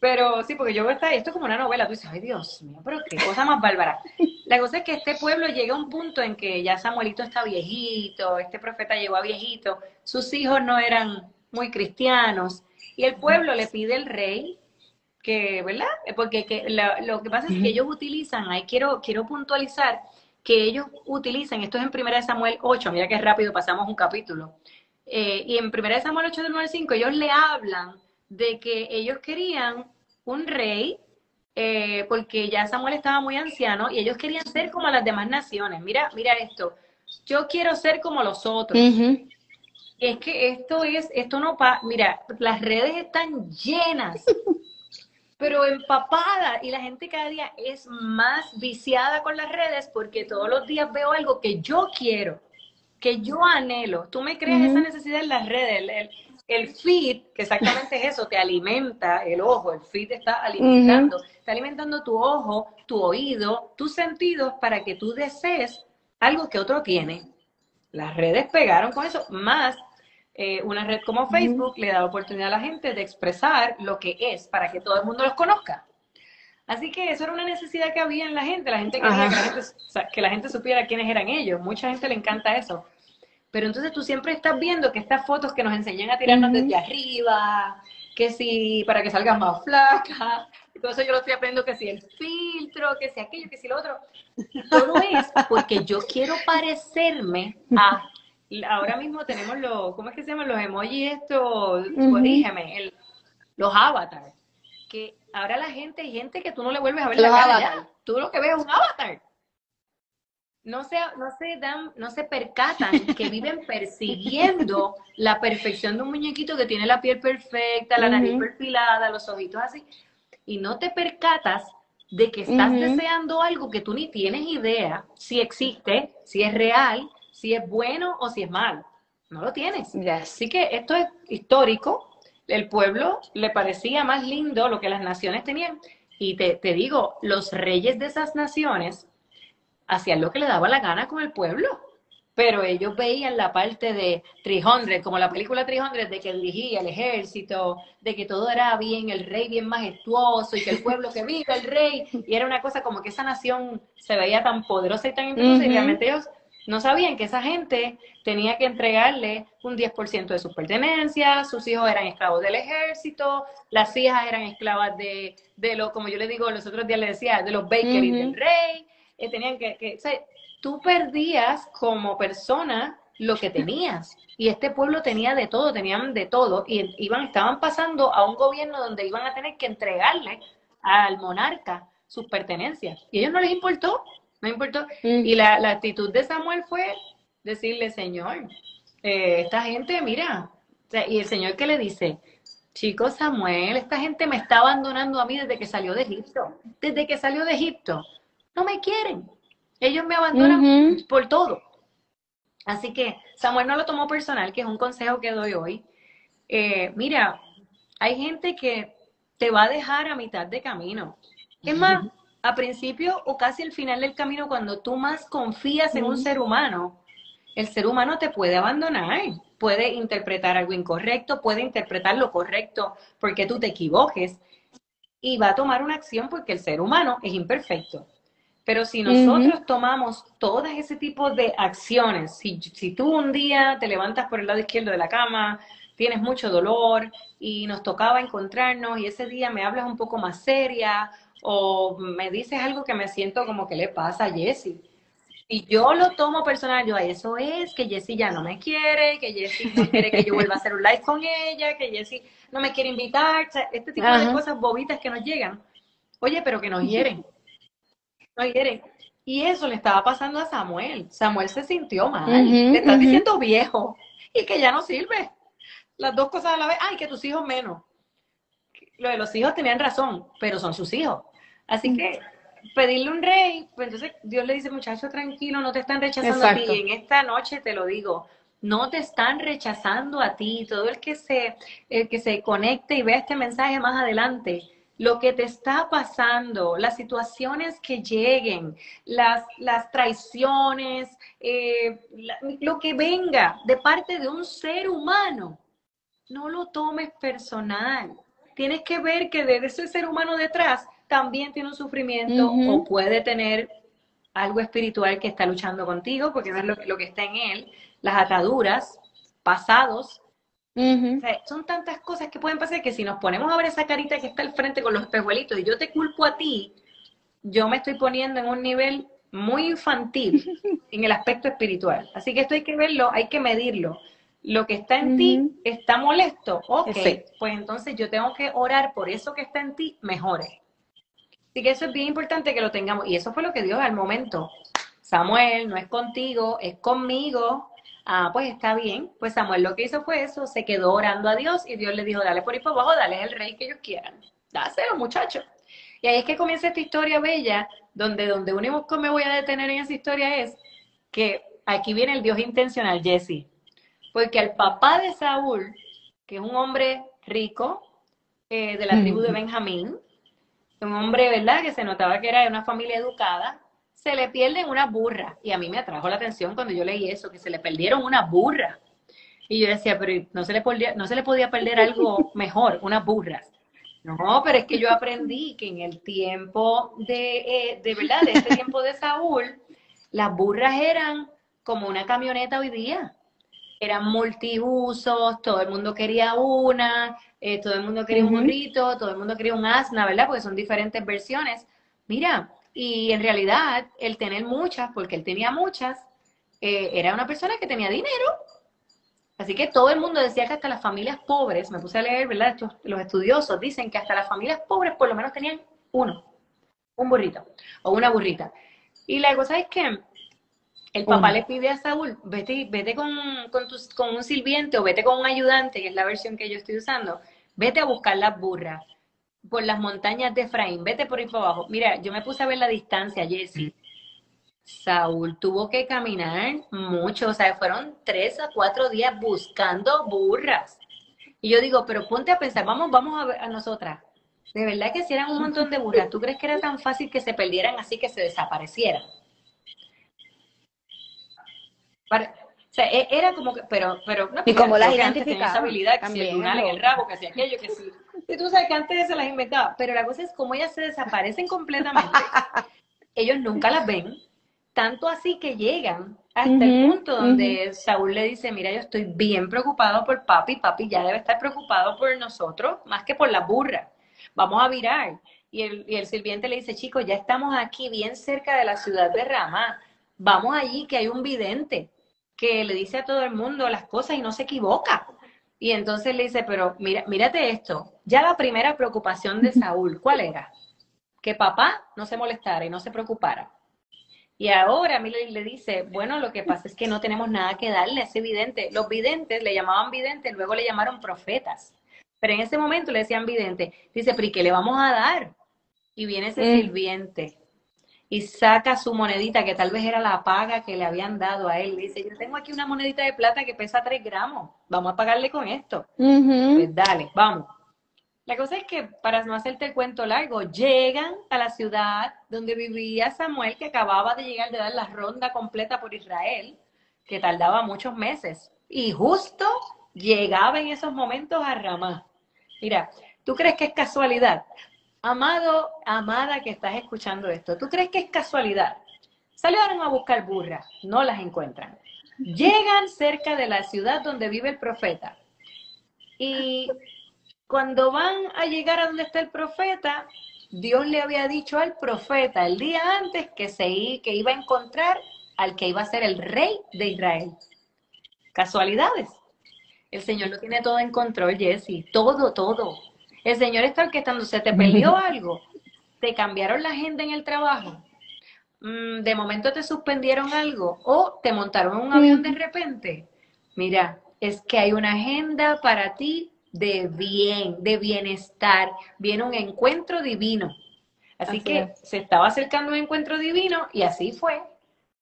Pero sí, porque yo veo esta- esto es como una novela, tú dices, ay Dios mío, pero qué cosa más bárbara. La cosa es que este pueblo llega a un punto en que ya Samuelito está viejito, este profeta llegó a viejito, sus hijos no eran muy cristianos, y el pueblo le pide al rey que, ¿verdad? Porque que la- lo que pasa es que ellos utilizan, ahí quiero, quiero puntualizar que ellos utilizan, esto es en 1 Samuel 8, mira qué rápido pasamos un capítulo, eh, y en 1 Samuel 8 del 9 al 5 ellos le hablan de que ellos querían un rey, eh, porque ya Samuel estaba muy anciano y ellos querían ser como las demás naciones. Mira, mira esto, yo quiero ser como los otros. Es que esto es, esto no pa, mira, las redes están llenas, pero empapadas, y la gente cada día es más viciada con las redes porque todos los días veo algo que yo quiero, que yo anhelo. Tú me creas esa necesidad en las redes, el, el- el feed, que exactamente es eso, te alimenta el ojo, el feed está alimentando, está alimentando tu ojo, tu oído, tus sentidos para que tú desees algo que otro tiene. Las redes pegaron con eso, más eh, una red como Facebook le da oportunidad a la gente de expresar lo que es para que todo el mundo los conozca. Así que eso era una necesidad que había en la gente. La gente quería Ajá. que la gente, o sea, que la gente supiera quiénes eran ellos. Mucha gente le encanta eso. Pero entonces tú siempre estás viendo que estas fotos que nos enseñan a tirarnos desde arriba, que si para que salgas más flaca, eso yo lo estoy aprendiendo que si el filtro, que si aquello, que si lo otro. Todo es porque yo quiero parecerme a. Ahora mismo tenemos los, ¿cómo es que se llaman los emojis estos? Ujú. Corrígeme, el- los avatars. Que ahora la gente, hay gente que tú no le vuelves a ver Los la cara ya. Tú lo que ves es un avatar. No se, no se dan, no se percatan que viven persiguiendo la perfección de un muñequito que tiene la piel perfecta, la nariz perfilada, los ojitos así, y no te percatas de que estás deseando algo que tú ni tienes idea si existe, si es real, si es bueno o si es malo. No lo tienes. Yes. Así que esto es histórico. El pueblo le parecía más lindo lo que las naciones tenían. Y te, te digo, los reyes de esas naciones hacían lo que le daba la gana con el pueblo. Pero ellos veían la parte de 300, como la película 300, de que dirigía el ejército, de que todo era bien, el rey bien majestuoso y que el pueblo que viva el rey. Y era una cosa como que esa nación se veía tan poderosa y tan impetuosa y Ujú. realmente ellos no sabían que esa gente tenía que entregarle un 10% de sus pertenencias, sus hijos eran esclavos del ejército, las hijas eran esclavas de, de lo, como yo le digo, los otros días le decía, de los bakeries del rey, eh, tenían que, que o sea, tú perdías como persona lo que tenías. Y este pueblo tenía de todo, tenían de todo, y iban, estaban pasando a un gobierno donde iban a tener que entregarle al monarca sus pertenencias. Y a ellos no les importó, no importó. Mm. Y la, la actitud de Samuel fue decirle, Señor, eh, esta gente, mira, o sea, y el Señor que le dice, chico Samuel, esta gente me está abandonando a mí desde que salió de Egipto. Desde que salió de Egipto, no me quieren. Ellos me abandonan por todo. Así que Samuel no lo tomó personal, que es un consejo que doy hoy. Eh, mira, hay gente que te va a dejar a mitad de camino. Es más, a principio o casi al final del camino, cuando tú más confías en un ser humano, el ser humano te puede abandonar, puede interpretar algo incorrecto, puede interpretar lo correcto porque tú te equivoques y va a tomar una acción porque el ser humano es imperfecto. Pero si nosotros tomamos todas ese tipo de acciones, si, si tú un día te levantas por el lado izquierdo de la cama, tienes mucho dolor y nos tocaba encontrarnos y ese día me hablas un poco más seria o me dices algo que me siento como que le pasa a Jessie. Y yo lo tomo personal, yo, eso es que Jessie ya no me quiere, que Jessie no quiere que yo vuelva a hacer un live con ella, que Jessie no me quiere invitar, este tipo de cosas bobitas que nos llegan. Oye, pero que nos hieren. Hieren. Y eso le estaba pasando a Samuel. Samuel se sintió mal. le estás diciendo viejo y que ya no sirve. Las dos cosas a la vez. Ay, que tus hijos menos. Lo de los hijos tenían razón, pero son sus hijos. Así que pedirle un rey, pues entonces Dios le dice, muchacho, tranquilo, no te están rechazando a ti. Y en esta noche te lo digo, no te están rechazando a ti. Todo el que se, el que se conecte y vea este mensaje más adelante, lo que te está pasando, las situaciones que lleguen, las, las traiciones, eh, lo que venga de parte de un ser humano, no lo tomes personal. Tienes que ver que de ese ser humano detrás también tiene un sufrimiento o puede tener algo espiritual que está luchando contigo, porque es lo, lo que está en él, las ataduras, pasados, son tantas cosas que pueden pasar que si nos ponemos a ver esa carita que está al frente con los espejuelitos y yo te culpo a ti, yo me estoy poniendo en un nivel muy infantil en el aspecto espiritual. Así que esto hay que verlo, hay que medirlo. Lo que está en ti está molesto, ok, pues entonces yo tengo que orar por eso que está en ti mejore. Así que eso es bien importante que lo tengamos. Y eso fue lo que Dios al momento. Samuel, no es contigo, es conmigo. Ah, pues está bien. Pues Samuel lo que hizo fue eso, se quedó orando a Dios y Dios le dijo, dale por ahí por abajo, dale el rey que ellos quieran. Dáselo, muchachos. Y ahí es que comienza esta historia bella, donde, donde único me voy a detener en esa historia es que aquí viene el Dios intencional, Jesse. Porque al papá de Saúl, que es un hombre rico, eh, de la tribu de Benjamín, un hombre, ¿verdad? Que se notaba que era de una familia educada, se le pierden unas burras. Y a mí me atrajo la atención cuando yo leí eso, que se le perdieron unas burras. Y yo decía, pero no se le podía, no se le podía perder algo mejor, unas burras. No, pero es que yo aprendí que en el tiempo de, eh, de verdad, de este tiempo de Saúl, las burras eran como una camioneta hoy día. Eran multiusos, todo el mundo quería una, eh, todo el mundo quería un burrito, todo el mundo quería un asna, ¿verdad? Porque son diferentes versiones. Mira, y en realidad el tener muchas, porque él tenía muchas, eh, era una persona que tenía dinero. Así que todo el mundo decía que hasta las familias pobres, me puse a leer, ¿verdad? los estudiosos dicen que hasta las familias pobres por lo menos tenían uno, un burrito o una burrita. Y la cosa es que el papá le pide a Saúl, vete, vete con, con, con un sirviente o vete con un ayudante, que es la versión que yo estoy usando, vete a buscar las burras por las montañas de Efraín, vete por ahí para abajo. Mira, yo me puse a ver la distancia, Jessy. Saúl tuvo que caminar mucho, o sea, fueron tres a cuatro días buscando burras. Y yo digo, pero ponte a pensar, vamos, vamos a, ver a nosotras. De verdad que si eran un montón de burras, ¿tú crees que era tan fácil que se perdieran así que se desaparecieran? O sea, e, era como que, pero, pero no, y como las identificaba. esa habilidad, que si el en el rabo, que hacía aquello, que si, y tú sabes que antes se las inventaba, pero la cosa es como ellas se desaparecen completamente, ellos nunca las ven, tanto así que llegan hasta el punto donde Saúl le dice, mira, yo estoy bien preocupado por papi, papi ya debe estar preocupado por nosotros, más que por la burra, vamos a virar. Y el, y el sirviente le dice, chicos, ya estamos aquí bien cerca de la ciudad de Ramá, vamos allí que hay un vidente que le dice a todo el mundo las cosas y no se equivoca. Y entonces le dice, pero mira, mírate esto. Ya la primera preocupación de Saúl, ¿cuál era? Que papá no se molestara y no se preocupara. Y ahora a mí le, dice, bueno, lo que pasa es que no tenemos nada que darle, es evidente. Los videntes le llamaban videntes, luego le llamaron profetas. Pero en ese momento le decían vidente. Dice, pero ¿y qué le vamos a dar? Y viene ese mm. sirviente y saca su monedita, que tal vez era la paga que le habían dado a él. Dice, yo tengo aquí una monedita de plata que pesa 3 gramos, vamos a pagarle con esto. Pues dale, vamos. La cosa es que, para no hacerte el cuento largo, llegan a la ciudad donde vivía Samuel, que acababa de llegar de dar la ronda completa por Israel, que tardaba muchos meses. Y justo llegaba en esos momentos a Ramá. Mira, ¿tú crees que es casualidad? Amado, amada que estás escuchando esto, ¿tú crees que es casualidad? Salieron a buscar burras, no las encuentran. Llegan cerca de la ciudad donde vive el profeta. Y cuando van a llegar a donde está el profeta, Dios le había dicho al profeta el día antes que, se, que iba a encontrar al que iba a ser el rey de Israel. Casualidades. El Señor lo tiene todo en control, Jesse. Todo, todo. El Señor está orquestando. ¿Se te perdió algo? ¿Te cambiaron la agenda en el trabajo? Mm, ¿De momento te suspendieron algo? ¿O te montaron en un avión de repente? Mira, es que hay una agenda para ti de bien, de bienestar. Viene un encuentro divino. Así, que se estaba acercando un encuentro divino y así fue.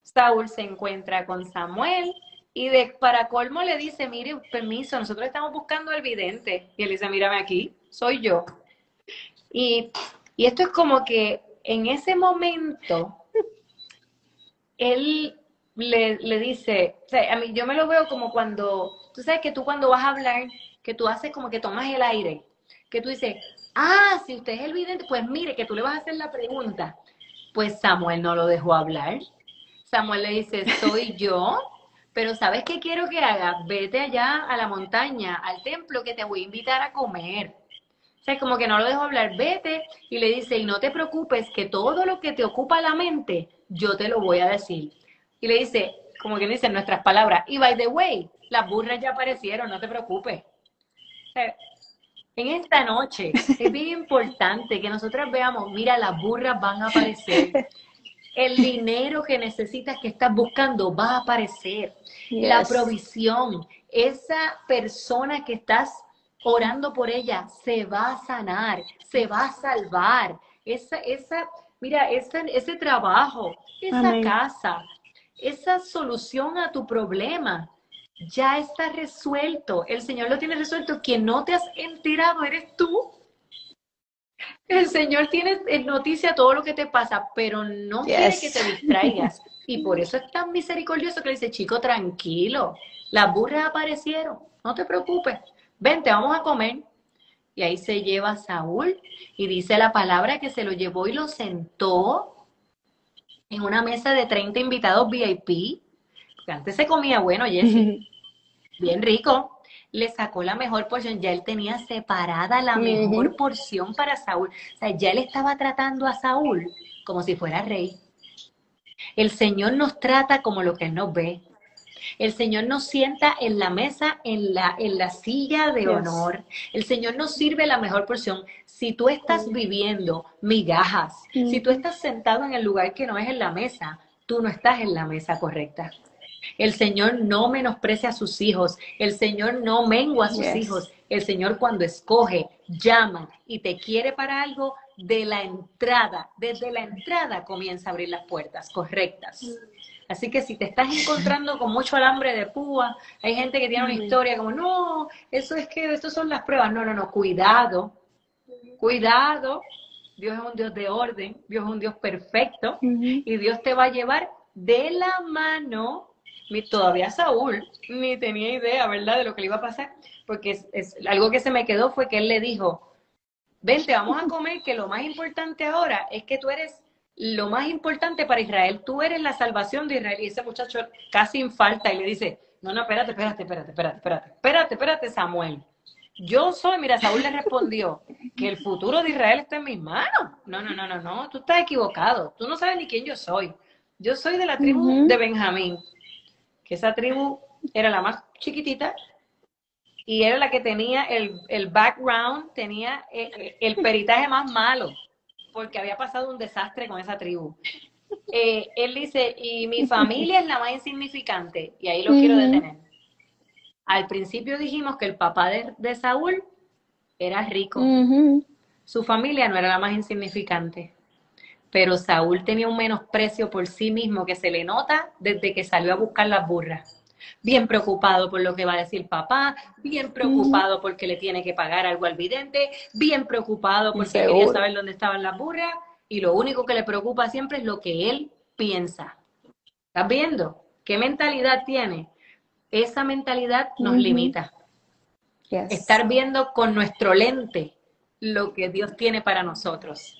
Saúl se encuentra con Samuel y de para colmo le dice, mire, permiso, nosotros estamos buscando al vidente. Y él dice, mírame aquí, soy yo. Y, y esto es como que en ese momento, él le, le dice, o sea, a mí yo me lo veo como cuando, tú sabes que tú cuando vas a hablar, que tú haces como que tomas el aire, que tú dices, ah, si usted es el vidente, pues mire, que tú le vas a hacer la pregunta. Pues Samuel no lo dejó hablar. Samuel le dice, soy yo pero ¿sabes qué quiero que hagas? Vete allá a la montaña, al templo, que te voy a invitar a comer. O sea, es como que no lo dejo hablar, vete y le dice, y no te preocupes, que todo lo que te ocupa la mente, yo te lo voy a decir. Y le dice, como que dicen nuestras palabras, y by the way, las burras ya aparecieron, no te preocupes. en esta noche es bien importante que nosotros veamos, mira, las burras van a aparecer el dinero que necesitas, que estás buscando, va a aparecer. La provisión, esa persona que estás orando por ella, se va a sanar, se va a salvar. Esa, esa, mira, ese, ese trabajo, esa casa, esa solución a tu problema, ya está resuelto. El Señor lo tiene resuelto. Quien no te has enterado eres tú. El Señor tiene en noticia todo lo que te pasa, pero no quiere que te distraigas. Y por eso es tan misericordioso que le dice, chico, tranquilo, las burras aparecieron, no te preocupes, vente, vamos a comer. Y ahí se lleva a Saúl y dice la palabra que se lo llevó y lo sentó en una mesa de 30 invitados VIP. Porque antes se comía bueno, Jessy, bien rico le sacó la mejor porción, ya él tenía separada la mejor porción para Saúl. O sea, ya él estaba tratando a Saúl como si fuera rey. El Señor nos trata como lo que Él nos ve. El Señor nos sienta en la mesa, en la, en la silla de honor. El Señor nos sirve la mejor porción. Si tú estás viviendo migajas, si tú estás sentado en el lugar que no es en la mesa, tú no estás en la mesa correcta. El Señor no menosprecia a sus hijos. El Señor no mengua a sus hijos. El Señor cuando escoge, llama y te quiere para algo, de la entrada, desde la entrada comienza a abrir las puertas correctas. Así que si te estás encontrando con mucho alambre de púa, hay gente que tiene una historia como, no, eso es que, estas son las pruebas. No, no, no, cuidado, cuidado. Dios es un Dios de orden, Dios es un Dios perfecto y Dios te va a llevar de la mano todavía Saúl ni tenía idea, ¿verdad?, de lo que le iba a pasar, porque es, algo que se me quedó fue que él le dijo, vente, vamos a comer, que lo más importante ahora es que tú eres lo más importante para Israel, tú eres la salvación de Israel. Y ese muchacho casi infalta y le dice, no, no, espérate, espérate, espérate, espérate, espérate, espérate, espérate, Samuel. Yo soy, mira, Saúl le respondió que el futuro de Israel está en mis manos. No, no, no, no, no, tú estás equivocado. Tú no sabes ni quién yo soy. Yo soy de la tribu de Benjamín que esa tribu era la más chiquitita y era la que tenía el, background, tenía eh, eh, el, peritaje más malo, porque había pasado un desastre con esa tribu. Eh, él dice, y mi familia es la más insignificante, y ahí lo quiero detener. Al principio dijimos que el papá de, Saúl era rico, su familia no era la más insignificante pero Saúl tenía un menosprecio por sí mismo que se le nota desde que salió a buscar las burras. Bien preocupado por lo que va a decir papá, bien preocupado porque le tiene que pagar algo al vidente, bien preocupado porque quería saber dónde estaban las burras y lo único que le preocupa siempre es lo que él piensa. ¿Estás viendo? ¿Qué mentalidad tiene? Esa mentalidad nos limita. Estar viendo con nuestro lente lo que Dios tiene para nosotros.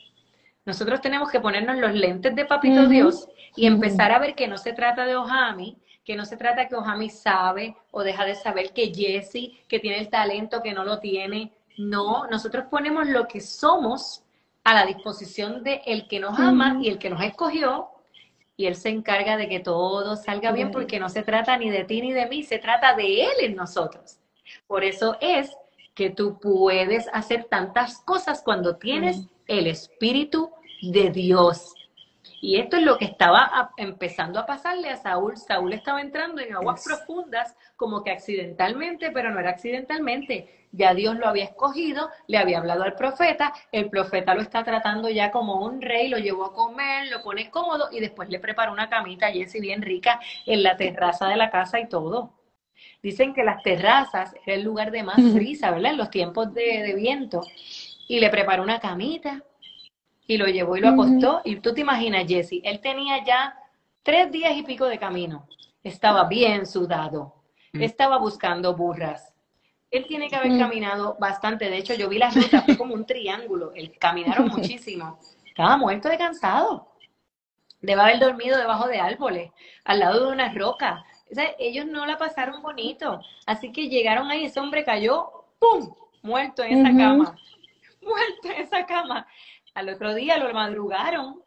Nosotros tenemos que ponernos los lentes de Papito Dios y empezar a ver que no se trata de Ojami, que no se trata que Ojami sabe o deja de saber que Jesse, que tiene el talento, que no lo tiene. No, nosotros ponemos lo que somos a la disposición de el que nos ama y el que nos escogió y él se encarga de que todo salga bien porque no se trata ni de ti ni de mí, se trata de él en nosotros. Por eso es que tú puedes hacer tantas cosas cuando tienes el Espíritu de Dios. Y esto es lo que estaba empezando a pasarle a Saúl. Saúl estaba entrando en aguas profundas, como que accidentalmente, pero no era accidentalmente. Ya Dios lo había escogido, le había hablado al profeta, el profeta lo está tratando ya como un rey, lo llevó a comer, lo pone cómodo y después le prepara una camita, Jessy, bien rica, en la terraza de la casa y todo. Dicen que las terrazas era el lugar de más brisa, ¿verdad? En los tiempos de, de viento. Y le preparó una camita, y lo llevó y lo acostó. Y tú te imaginas, Jesse, él tenía ya tres días y pico de camino. Estaba bien sudado. Mm. Estaba buscando burras. Él tiene que haber caminado bastante. De hecho, yo vi las rutas, fue como un triángulo. Él, caminaron muchísimo. Estaba muerto de cansado. Debe haber dormido debajo de árboles, al lado de una roca. O sea, ellos no la pasaron bonito. Así que llegaron ahí, ese hombre cayó, ¡pum! Muerto en esa cama. Muerto en esa cama. Al otro día lo madrugaron.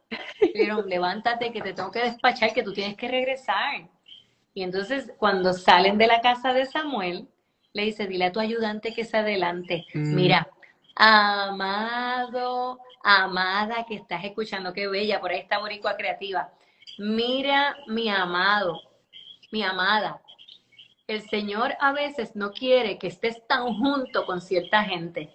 Pero levántate que te tengo que despachar, que tú tienes que regresar. Y entonces cuando salen de la casa de Samuel, le dice, dile a tu ayudante que se adelante. Mm. Mira, amado, amada que estás escuchando, qué bella, por ahí está Boricua Creativa. Mira, mi amado, mi amada, el Señor a veces no quiere que estés tan junto con cierta gente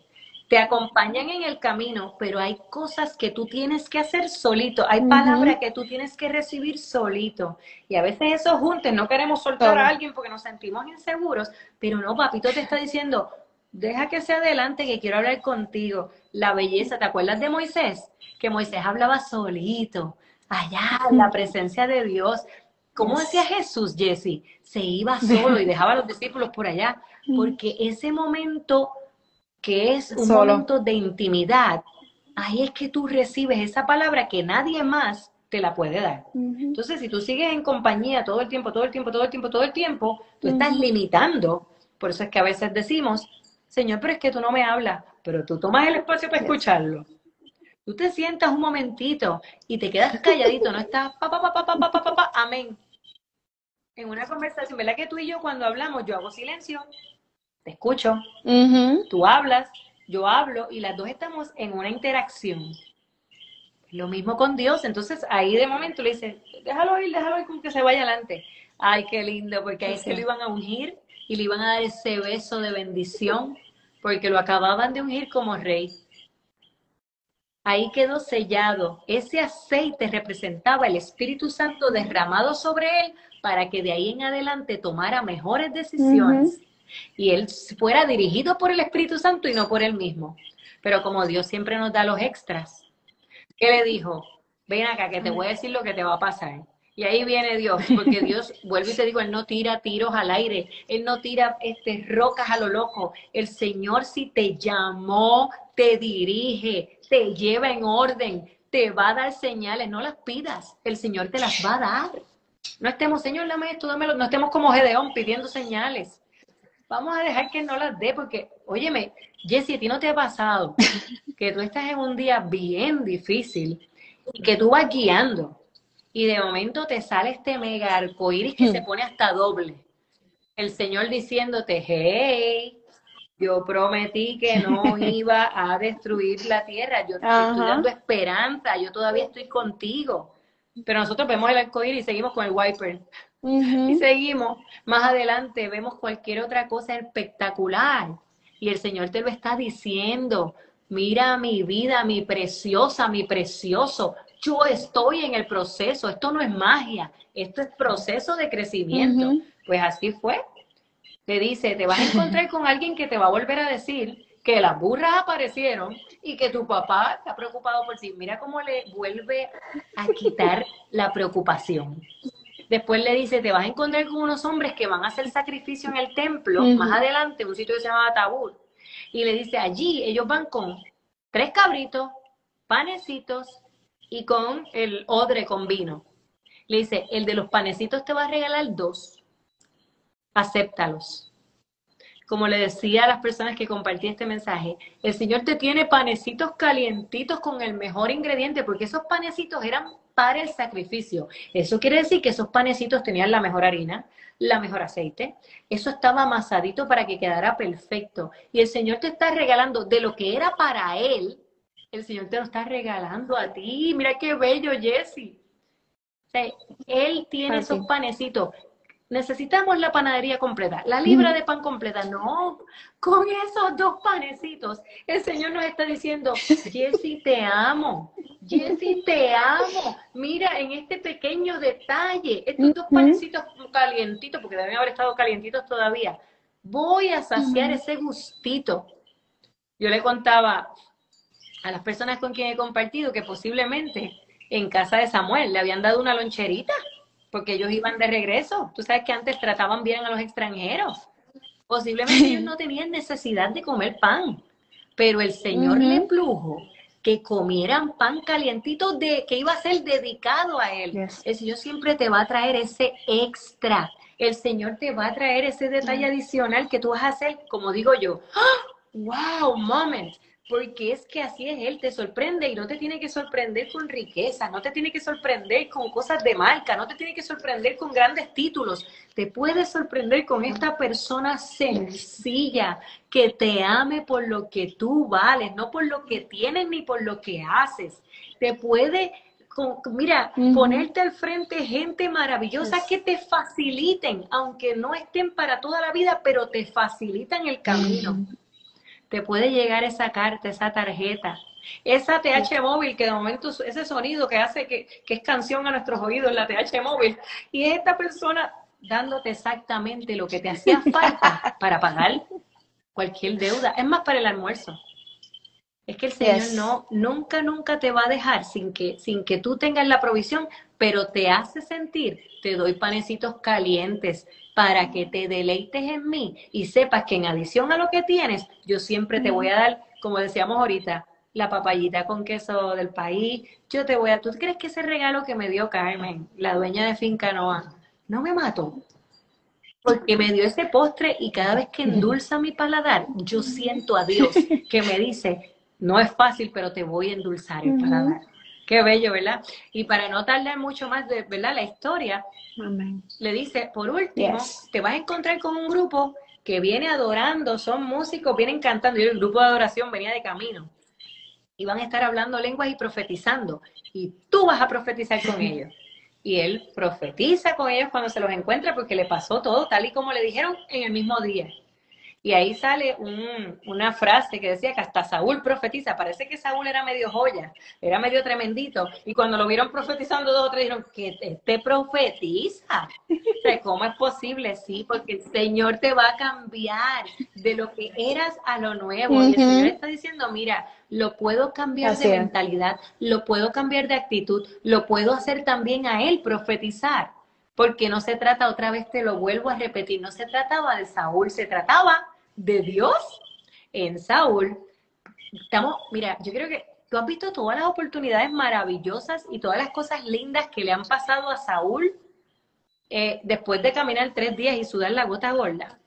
te acompañan en el camino, pero hay cosas que tú tienes que hacer solito, hay palabras que tú tienes que recibir solito. Y a veces eso juntos, no queremos soltar a alguien porque nos sentimos inseguros, pero no, papito te está diciendo, deja que sea adelante, que quiero hablar contigo. La belleza, ¿te acuerdas de Moisés? Que Moisés hablaba solito, allá, en la presencia de Dios. ¿Cómo decía Jesús, Jesse? Se iba solo y dejaba a los discípulos por allá, porque ese momento que es un momento de intimidad, ahí es que tú recibes esa palabra que nadie más te la puede dar. Entonces, si tú sigues en compañía todo el tiempo, todo el tiempo, todo el tiempo, todo el tiempo, tú estás limitando. Por eso es que a veces decimos, Señor, pero es que tú no me hablas, pero tú tomas el espacio para escucharlo. Tú te sientas un momentito y te quedas calladito, no estás pa, pa, pa, pa, pa, pa, pa, amén. En una conversación, ¿verdad que tú y yo cuando hablamos, yo hago silencio te escucho, tú hablas, yo hablo y las dos estamos en una interacción. Lo mismo con Dios, entonces ahí de momento le dice, déjalo ir, déjalo ir con que se vaya adelante. Ay, qué lindo, porque ahí se lo iban a ungir y le iban a dar ese beso de bendición, porque lo acababan de ungir como rey. Ahí quedó sellado. Ese aceite representaba el Espíritu Santo derramado sobre él para que de ahí en adelante tomara mejores decisiones y él fuera dirigido por el Espíritu Santo y no por él mismo. Pero como Dios siempre nos da los extras, ¿qué le dijo? Ven acá que te voy a decir lo que te va a pasar. Y ahí viene Dios, porque Dios, vuelve y te digo, Él no tira tiros al aire, Él no tira este, rocas a lo loco. El Señor si te llamó, te dirige, te lleva en orden, te va a dar señales, no las pidas, el Señor te las va a dar. No estemos, Señor, dame esto, dámelo, no estemos como Gedeón pidiendo señales vamos a dejar que no las dé, porque, óyeme, Jessie, a ti no te ha pasado que tú estás en un día bien difícil y que tú vas guiando y de momento te sale este mega arcoíris que se pone hasta doble. El Señor diciéndote, hey, yo prometí que no iba a destruir la tierra, yo te estoy dando esperanza, yo todavía estoy contigo. Pero nosotros vemos el arcoíris y seguimos con el wiper. Y seguimos. Más adelante vemos cualquier otra cosa espectacular. Y el Señor te lo está diciendo. Mira mi vida, mi preciosa, mi precioso. Yo estoy en el proceso. Esto no es magia. Esto es proceso de crecimiento. Pues así fue. Te dice, te vas a encontrar con alguien que te va a volver a decir que las burras aparecieron y que tu papá está preocupado por sí. Mira cómo le vuelve a quitar la preocupación. Después le dice, te vas a encontrar con unos hombres que van a hacer sacrificio en el templo, más adelante, un sitio que se llama Tabur. Y le dice, allí ellos van con tres cabritos, panecitos y con el odre con vino. Le dice, el de los panecitos te va a regalar dos. Acéptalos. Como le decía a las personas que compartí este mensaje, el Señor te tiene panecitos calientitos con el mejor ingrediente, porque esos panecitos eran para el sacrificio. Eso quiere decir que esos panecitos tenían la mejor harina, la mejor aceite. Eso estaba amasadito para que quedara perfecto. Y el Señor te está regalando de lo que era para Él, el Señor te lo está regalando a ti. Mira qué bello, Jesse. él tiene esos panecitos. Necesitamos la panadería completa, la libra de pan completa. No, con esos dos panecitos, el Señor nos está diciendo, Jesse, te amo. Jesse, te amo. Mira, en este pequeño detalle, estos dos panecitos calientitos, porque deben haber estado calientitos todavía, voy a saciar ese gustito. Yo le contaba a las personas con quien he compartido que posiblemente en casa de Samuel le habían dado una loncherita porque ellos iban de regreso. Tú sabes que antes trataban bien a los extranjeros. Posiblemente ellos no tenían necesidad de comer pan, pero el Señor le plujo que comieran pan calientito de que iba a ser dedicado a él. El Señor siempre te va a traer ese extra. El Señor te va a traer ese detalle adicional que tú vas a hacer, como digo yo, ¡Ah! wow, moment porque es que así es Él, te sorprende y no te tiene que sorprender con riqueza, no te tiene que sorprender con cosas de marca, no te tiene que sorprender con grandes títulos, te puede sorprender con esta persona sencilla que te ame por lo que tú vales, no por lo que tienes ni por lo que haces. Te puede mira, ponerte al frente gente maravillosa que te faciliten, aunque no estén para toda la vida, pero te facilitan el camino te puede llegar esa carta, esa tarjeta, esa TH móvil que de momento ese sonido que hace que, es canción a nuestros oídos, la TH móvil, y esta persona dándote exactamente lo que te hacía falta para pagar cualquier deuda, es más para el almuerzo. Es que el Señor no, nunca, nunca te va a dejar sin que, sin que tú tengas la provisión, pero te hace sentir, te doy panecitos calientes, para que te deleites en mí y sepas que en adición a lo que tienes, yo siempre te voy a dar, como decíamos ahorita, la papayita con queso del país. Yo te voy a. ¿Tú crees que ese regalo que me dio Carmen, la dueña de Finca Noa, no me mató? Porque me dio ese postre y cada vez que endulza mi paladar, yo siento a Dios que me dice: No es fácil, pero te voy a endulzar el paladar. Qué bello, ¿verdad? Y para no tardar mucho más de, ¿verdad? La historia, le dice, por último, te vas a encontrar con un grupo que viene adorando, son músicos, vienen cantando, y el grupo de adoración venía de camino. Y van a estar hablando lenguas y profetizando. Y tú vas a profetizar con ellos. Y él profetiza con ellos cuando se los encuentra porque le pasó todo tal y como le dijeron en el mismo día. Y ahí sale una frase que decía que hasta Saúl profetiza. Parece que Saúl era medio joya, era medio tremendito. Y cuando lo vieron profetizando, dos o tres dijeron, que te profetiza. ¿Cómo es posible? Sí, porque el Señor te va a cambiar de lo que eras a lo nuevo. Y el Señor está diciendo, mira, lo puedo cambiar de mentalidad, lo puedo cambiar de actitud, lo puedo hacer también a Él profetizar porque no se trata, otra vez te lo vuelvo a repetir, no se trataba de Saúl, se trataba de Dios en Saúl. Estamos, mira, yo creo que tú has visto todas las oportunidades maravillosas y todas las cosas lindas que le han pasado a Saúl eh, después de caminar tres días y sudar la gota gorda.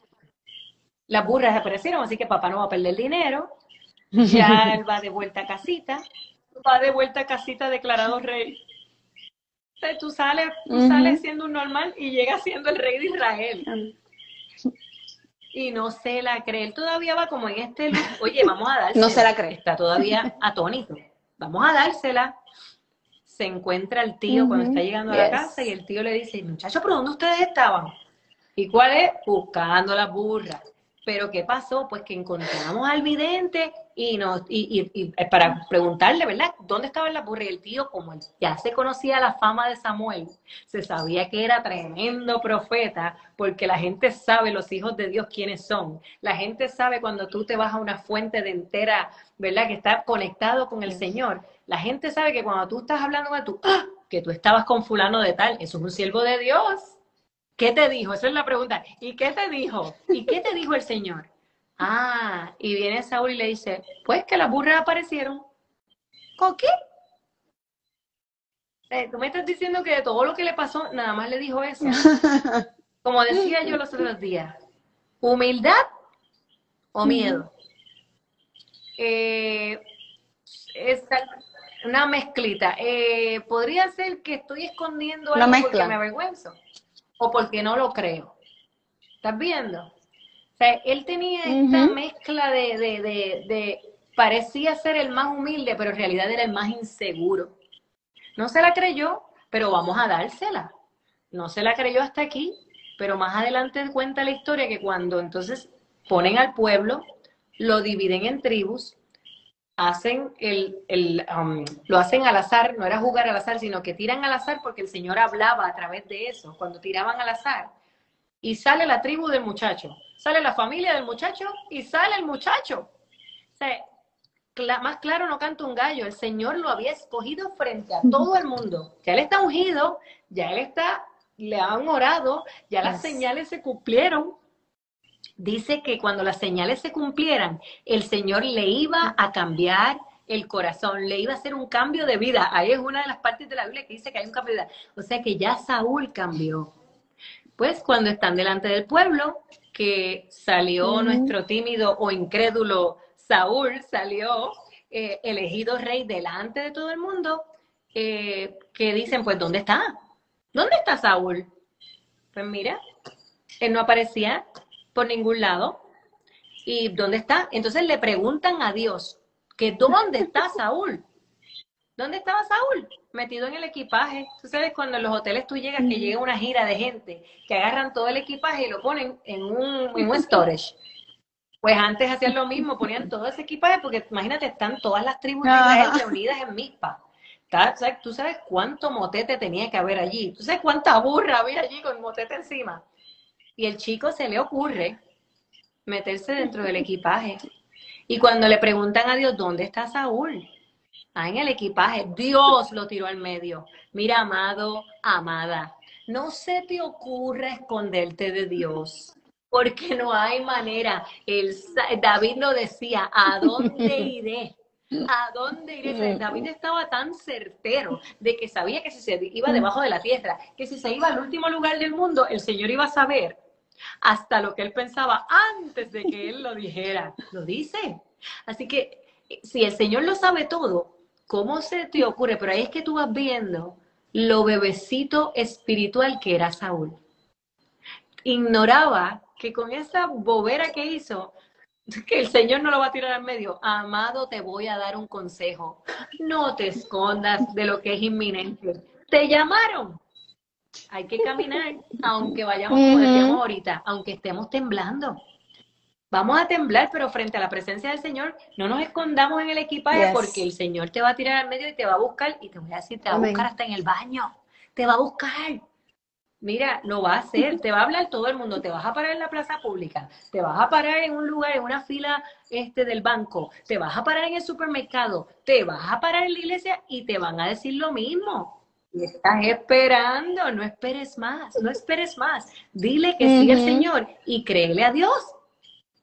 Las burras aparecieron, así que papá no va a perder dinero. Ya él va de vuelta a casita. Va de vuelta a casita declarado rey. tú sales, tú sales siendo un normal y llegas siendo el rey de Israel y no se la cree. Él todavía va como en este, oye, vamos a dársela. no se la cree. Está todavía atónito. Vamos a dársela. Se encuentra el tío cuando está llegando a la casa y el tío le dice, muchachos, ¿pero dónde ustedes estaban? ¿Y cuál es? Buscando las burras. Pero ¿qué pasó? Pues que encontramos al vidente y, nos, y, y, y para preguntarle, ¿verdad? ¿Dónde estaba la burra? Y el tío, como ya se conocía la fama de Samuel, se sabía que era tremendo profeta, porque la gente sabe los hijos de Dios quiénes son. La gente sabe cuando tú te vas a una fuente de entera, ¿verdad? Que está conectado con el Señor. La gente sabe que cuando tú estás hablando con tú, ¡ah! que tú estabas con fulano de tal, eso es un siervo de Dios. ¿Qué te dijo? Esa es la pregunta. ¿Y qué te dijo? ¿Y qué te dijo el Señor? Ah, y viene Saúl y le dice, pues que las burras aparecieron. ¿Con qué? Eh, tú me estás diciendo que de todo lo que le pasó, nada más le dijo eso. Como decía yo los otros días, humildad o miedo. Eh, es una mezclita. Eh, podría ser que estoy escondiendo algo porque me avergüenzo o porque no lo creo. ¿Estás viendo? Sea, él tenía esta mezcla de, de, de, parecía ser el más humilde, pero en realidad era el más inseguro. No se la creyó, pero vamos a dársela. No se la creyó hasta aquí, pero más adelante cuenta la historia que cuando entonces ponen al pueblo, lo dividen en tribus, hacen el, el um, lo hacen al azar, no era jugar al azar, sino que tiran al azar porque el Señor hablaba a través de eso, cuando tiraban al azar. Y sale la tribu del muchacho, sale la familia del muchacho y sale el muchacho. O sea, más claro no canta un gallo, el Señor lo había escogido frente a todo el mundo. Ya él está ungido, ya él está, le han orado, ya las señales se cumplieron, dice que cuando las señales se cumplieran, el Señor le iba a cambiar el corazón, le iba a hacer un cambio de vida. Ahí es una de las partes de la Biblia que dice que hay un cambio de vida. O sea que ya Saúl cambió. Pues cuando están delante del pueblo, que salió nuestro tímido o incrédulo Saúl, salió eh, elegido rey delante de todo el mundo, eh, que dicen, pues, ¿dónde está? ¿Dónde está Saúl? Pues mira, él no aparecía, por ningún lado. ¿Y dónde está? Entonces le preguntan a Dios que dónde está Saúl. ¿Dónde estaba Saúl? Metido en el equipaje. Tú sabes, cuando en los hoteles tú llegas, que llega una gira de gente, que agarran todo el equipaje y lo ponen en un, en un storage. Pues antes hacían lo mismo, ponían todo ese equipaje, porque imagínate, están todas las tribus de Israel reunidas en Mizpa. ¿Tú sabes cuánto motete tenía que haber allí? ¿Tú sabes cuánta burra había allí con motete encima? y el chico se le ocurre meterse dentro del equipaje. Y cuando le preguntan a Dios, ¿dónde está Saúl? En el equipaje. Dios lo tiró al medio. Mira, amado, amada, no se te ocurra esconderte de Dios, porque no hay manera. El, David lo decía, ¿a dónde iré? ¿A dónde iré? David estaba tan certero de que sabía que si se iba debajo de la tierra, que si se iba al último lugar del mundo, el Señor iba a saber hasta lo que él pensaba antes de que él lo dijera. Lo dice. Así que si el Señor lo sabe todo, ¿cómo se te ocurre? Pero ahí es que tú vas viendo lo bebecito espiritual que era Saúl. Ignoraba que con esa bobera que hizo, que el Señor no lo va a tirar al medio. Amado, te voy a dar un consejo. No te escondas de lo que es inminente. Te llamaron. Hay que caminar, aunque vayamos, como decíamos ahorita, aunque estemos temblando. Vamos a temblar, pero frente a la presencia del Señor, no nos escondamos en el equipaje porque el Señor te va a tirar al medio y te va a buscar, y te voy a decir, te va a buscar hasta en el baño, te va a buscar. Mira, lo va a hacer, te va a hablar todo el mundo, te vas a parar en la plaza pública, te vas a parar en un lugar, en una fila este, del banco, te vas a parar en el supermercado, te vas a parar en la iglesia y te van a decir lo mismo. Y estás esperando, no esperes más, no esperes más. Dile que sigue el Señor y créele a Dios.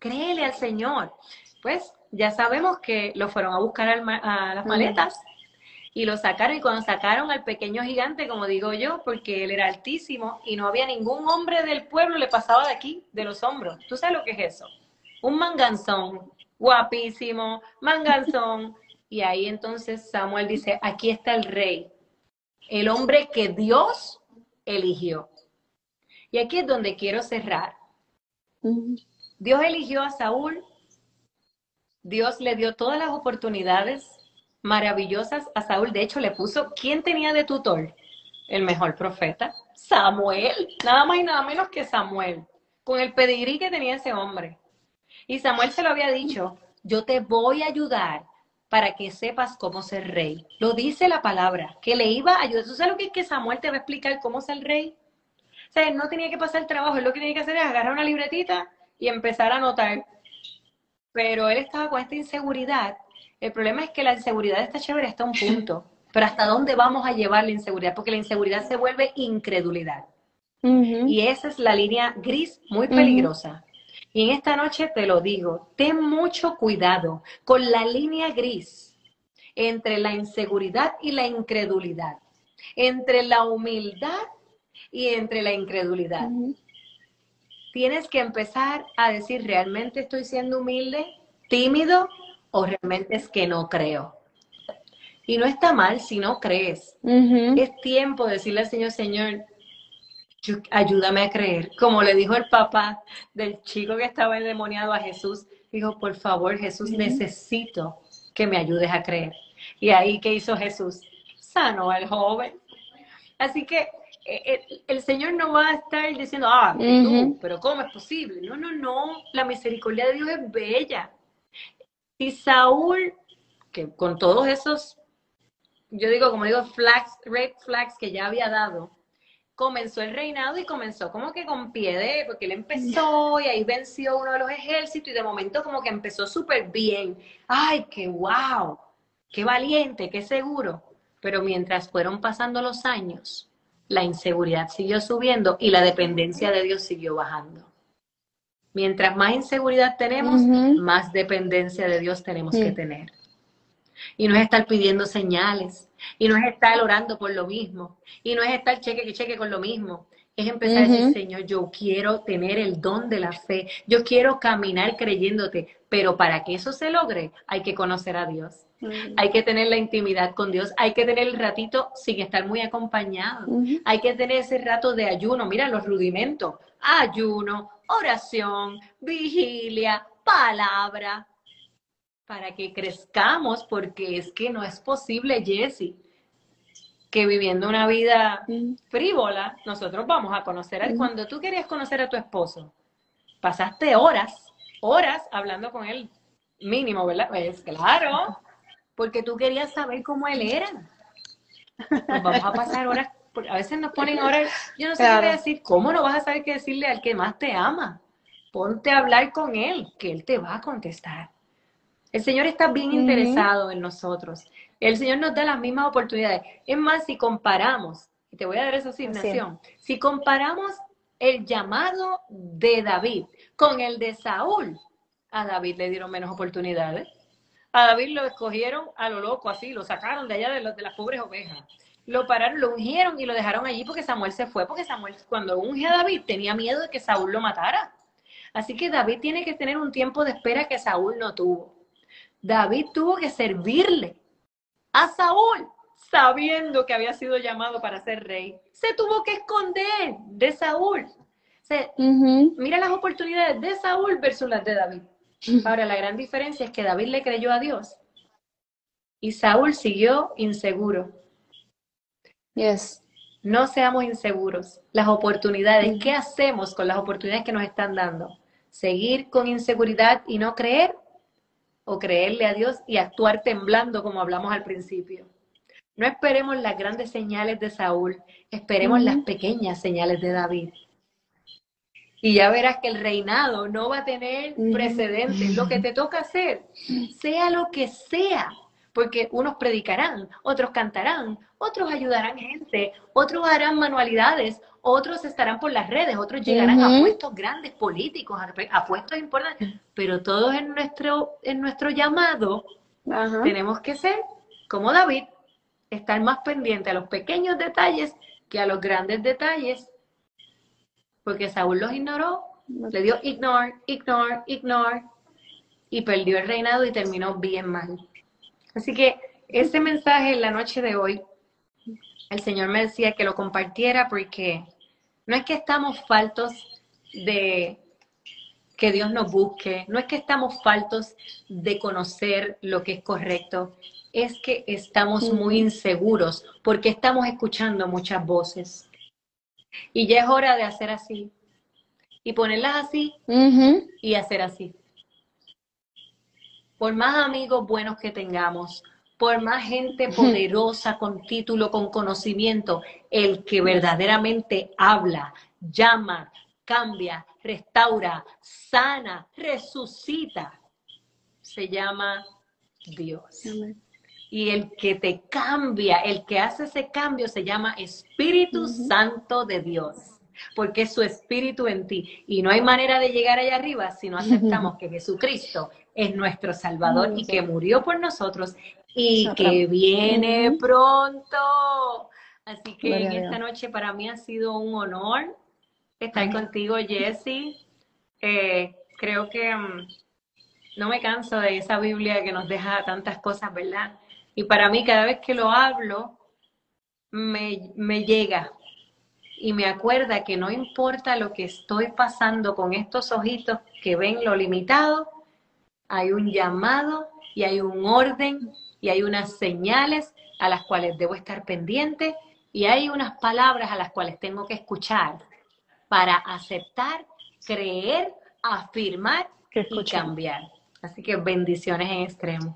Créele al Señor. Pues ya sabemos que lo fueron a buscar a las maletas y lo sacaron. Y cuando sacaron al pequeño gigante, como digo yo, porque él era altísimo y no había ningún hombre del pueblo, le pasaba de aquí, de los hombros. ¿Tú sabes lo que es eso? Un manganzón, guapísimo, manganzón. Y ahí entonces Samuel dice, aquí está el rey el hombre que Dios eligió. Y aquí es donde quiero cerrar. Dios eligió a Saúl, Dios le dio todas las oportunidades maravillosas a Saúl. De hecho, le puso, ¿quién tenía de tutor? El mejor profeta, Samuel, nada más y nada menos que Samuel, con el pedigrí que tenía ese hombre. Y Samuel se lo había dicho, yo te voy a ayudar para que sepas cómo ser rey. Lo dice la palabra, que le iba a ayudar. ¿Tú sabes lo que es que Samuel te va a explicar cómo ser rey? O sea, él no tenía que pasar el trabajo, él lo que tenía que hacer es agarrar una libretita y empezar a anotar. Pero él estaba con esta inseguridad. El problema es que la inseguridad está chévere hasta un punto. Pero ¿hasta dónde vamos a llevar la inseguridad? Porque la inseguridad se vuelve incredulidad. Y esa es la línea gris muy peligrosa. Y en esta noche te lo digo, ten mucho cuidado con la línea gris entre la inseguridad y la incredulidad. entre la humildad y entre la incredulidad. Tienes que empezar a decir, ¿realmente estoy siendo humilde, tímido o realmente es que no creo? Y no está mal si no crees. Es tiempo de decirle al Señor, Señor, ayúdame a creer. Como le dijo el papá del chico que estaba endemoniado a Jesús, dijo, por favor, Jesús, necesito que me ayudes a creer. Y ahí, ¿qué hizo Jesús? Sanó al joven. Así que el, Señor no va a estar diciendo, ah, pero ¿cómo es posible? No, no, no, la misericordia de Dios es bella. Y Saúl, que con todos esos, yo digo, como digo, flags, red flags que ya había dado, comenzó el reinado y comenzó como que con pie de, porque él empezó y ahí venció uno de los ejércitos y de momento como que empezó súper bien. Ay, qué wow, qué valiente, qué seguro. Pero mientras fueron pasando los años, la inseguridad siguió subiendo y la dependencia de Dios siguió bajando. Mientras más inseguridad tenemos, más dependencia de Dios tenemos que tener. Y no es estar pidiendo señales, y no es estar orando por lo mismo, y no es estar cheque que cheque con lo mismo. Es empezar a decir, Señor, yo quiero tener el don de la fe, yo quiero caminar creyéndote, pero para que eso se logre hay que conocer a Dios. Hay que tener la intimidad con Dios, hay que tener el ratito sin estar muy acompañado, hay que tener ese rato de ayuno, mira los rudimentos, ayuno, oración, vigilia, palabra, para que crezcamos, porque es que no es posible, Jessie, que viviendo una vida frívola, nosotros vamos a conocer a Cuando tú querías conocer a tu esposo, pasaste horas, horas hablando con él, mínimo, ¿verdad? Pues claro, porque tú querías saber cómo él era. vamos a pasar horas, a veces nos ponen horas, yo no sé qué decir, ¿cómo no vas a saber qué decirle al que más te ama? Ponte a hablar con él, que él te va a contestar. El Señor está bien interesado en nosotros. El Señor nos da las mismas oportunidades. Es más, si comparamos, y te voy a dar esa asignación, si comparamos el llamado de David con el de Saúl, a David le dieron menos oportunidades. A David lo escogieron a lo loco, así, lo sacaron de allá de, de las pobres ovejas. Lo pararon, lo ungieron y lo dejaron allí porque Samuel se fue, porque Samuel cuando unge a David tenía miedo de que Saúl lo matara. Así que David tiene que tener un tiempo de espera que Saúl no tuvo. David tuvo que servirle a Saúl, sabiendo que había sido llamado para ser rey. Se tuvo que esconder de Saúl. Mira las oportunidades de Saúl versus las de David. Ahora, la gran diferencia es que David le creyó a Dios y Saúl siguió inseguro. Yes. No seamos inseguros. Las oportunidades, ¿qué hacemos con las oportunidades que nos están dando? ¿Seguir con inseguridad y no creer? o creerle a Dios y actuar temblando como hablamos al principio. No esperemos las grandes señales de Saúl, esperemos las pequeñas señales de David. Y ya verás que el reinado no va a tener precedentes. Lo que te toca hacer, sea lo que sea, porque unos predicarán, otros cantarán, otros ayudarán gente, otros harán manualidades, otros estarán por las redes, otros llegarán a puestos grandes políticos, a, puestos importantes, pero todos en nuestro, en nuestro llamado tenemos que ser como David, estar más pendiente a los pequeños detalles que a los grandes detalles, porque Saúl los ignoró, le dio ignore, ignore, ignore, y perdió el reinado y terminó bien mal. Así que ese mensaje en la noche de hoy, el Señor me decía que lo compartiera porque no es que estamos faltos de que Dios nos busque, no es que estamos faltos de conocer lo que es correcto, es que estamos muy inseguros porque estamos escuchando muchas voces. Y ya es hora de hacer así y ponerlas así y hacer así. Por más amigos buenos que tengamos, por más gente poderosa con título, con conocimiento, el que verdaderamente habla, llama, cambia, restaura, sana, resucita, se llama Dios. Y el que te cambia, el que hace ese cambio se llama Espíritu Santo de Dios, porque es su espíritu en ti. Y no hay manera de llegar allá arriba si no aceptamos que Jesucristo es nuestro Salvador y que murió por nosotros y que viene pronto. Así que en esta noche para mí ha sido un honor estar contigo, Jessie. Eh, creo que mm, no me canso de esa Biblia que nos deja tantas cosas, ¿verdad? Y para mí cada vez que lo hablo, me, me llega y me acuerda que no importa lo que estoy pasando con estos ojitos que ven lo limitado, hay un llamado y hay un orden y hay unas señales a las cuales debo estar pendiente y hay unas palabras a las cuales tengo que escuchar para aceptar, creer, afirmar y cambiar. Así que bendiciones en extremo.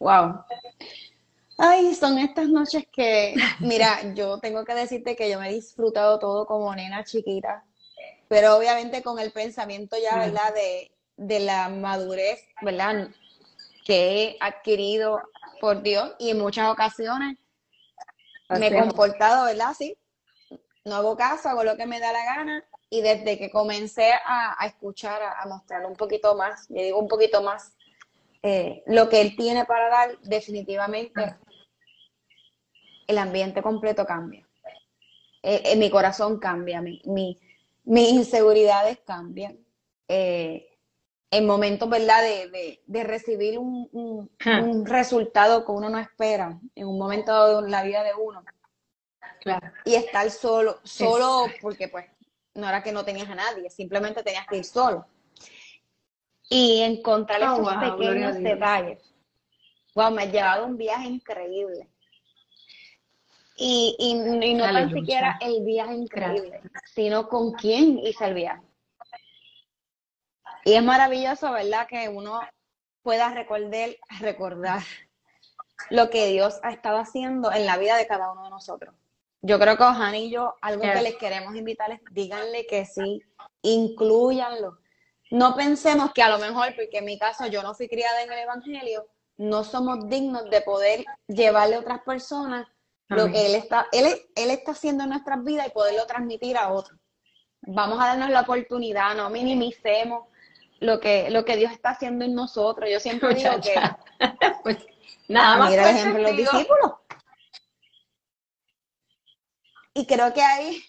Wow. Ay, son estas noches que, mira, yo tengo que decirte que yo me he disfrutado todo como nena chiquita, pero obviamente con el pensamiento ya, ¿verdad? De, de la madurez, ¿verdad? Que he adquirido por Dios y en muchas ocasiones me he comportado, ¿verdad? Sí, no hago caso, hago lo que me da la gana y desde que comencé a, escuchar, a, mostrar un poquito más, yo digo un poquito más, eh, lo que él tiene para dar, definitivamente el ambiente completo cambia. Eh, eh, mi corazón cambia, mi, mis inseguridades cambian. en momentos, ¿verdad?, de, de, recibir un, un, resultado que uno no espera, en un momento de la vida de uno. Claro. Y estar solo, solo porque pues no era que no tenías a nadie, simplemente tenías que ir solo. Y encontrar oh, esos pequeños detalles. Wow, me ha llevado un viaje increíble. Y, y, no tan siquiera el viaje increíble, sino con quién hice el viaje. Y es maravilloso, ¿verdad? Que uno pueda recordar, recordar lo que Dios ha estado haciendo en la vida de cada uno de nosotros yo creo que Ojan y yo, algo que les queremos invitarles, díganle que sí, incluyanlo. No pensemos que a lo mejor, porque en mi caso yo no fui criada en el Evangelio, no somos dignos de poder llevarle a otras personas lo que él está, él, él está haciendo en nuestras vidas y poderlo transmitir a otros. Vamos a darnos la oportunidad, no minimicemos lo que, lo que Dios está haciendo en nosotros. Yo siempre digo que pues, nada más. Mira ejemplo los discípulos. Y creo que ahí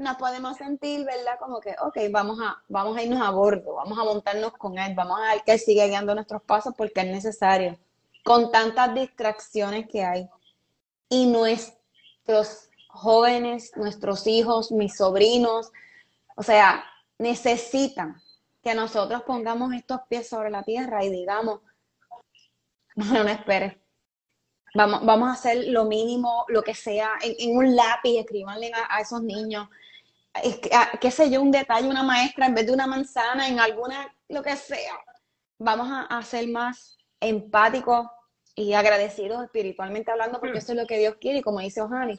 nos podemos sentir, ¿verdad? Como que, ok, vamos a, vamos a irnos a bordo, vamos a montarnos con él, vamos a ver que él sigue guiando nuestros pasos porque es necesario, con tantas distracciones que hay. Y nuestros jóvenes, nuestros hijos, mis sobrinos, o sea, necesitan que nosotros pongamos estos pies sobre la tierra y digamos, no, no esperes, Vamos, vamos a hacer lo mínimo, lo que sea, en, un lápiz, escribanle a, esos niños. Qué sé yo, un detalle, una maestra, en vez de una manzana, en alguna, lo que sea. Vamos a, ser más empáticos y agradecidos espiritualmente hablando, porque mm. eso es lo que Dios quiere, y como dice Ojani,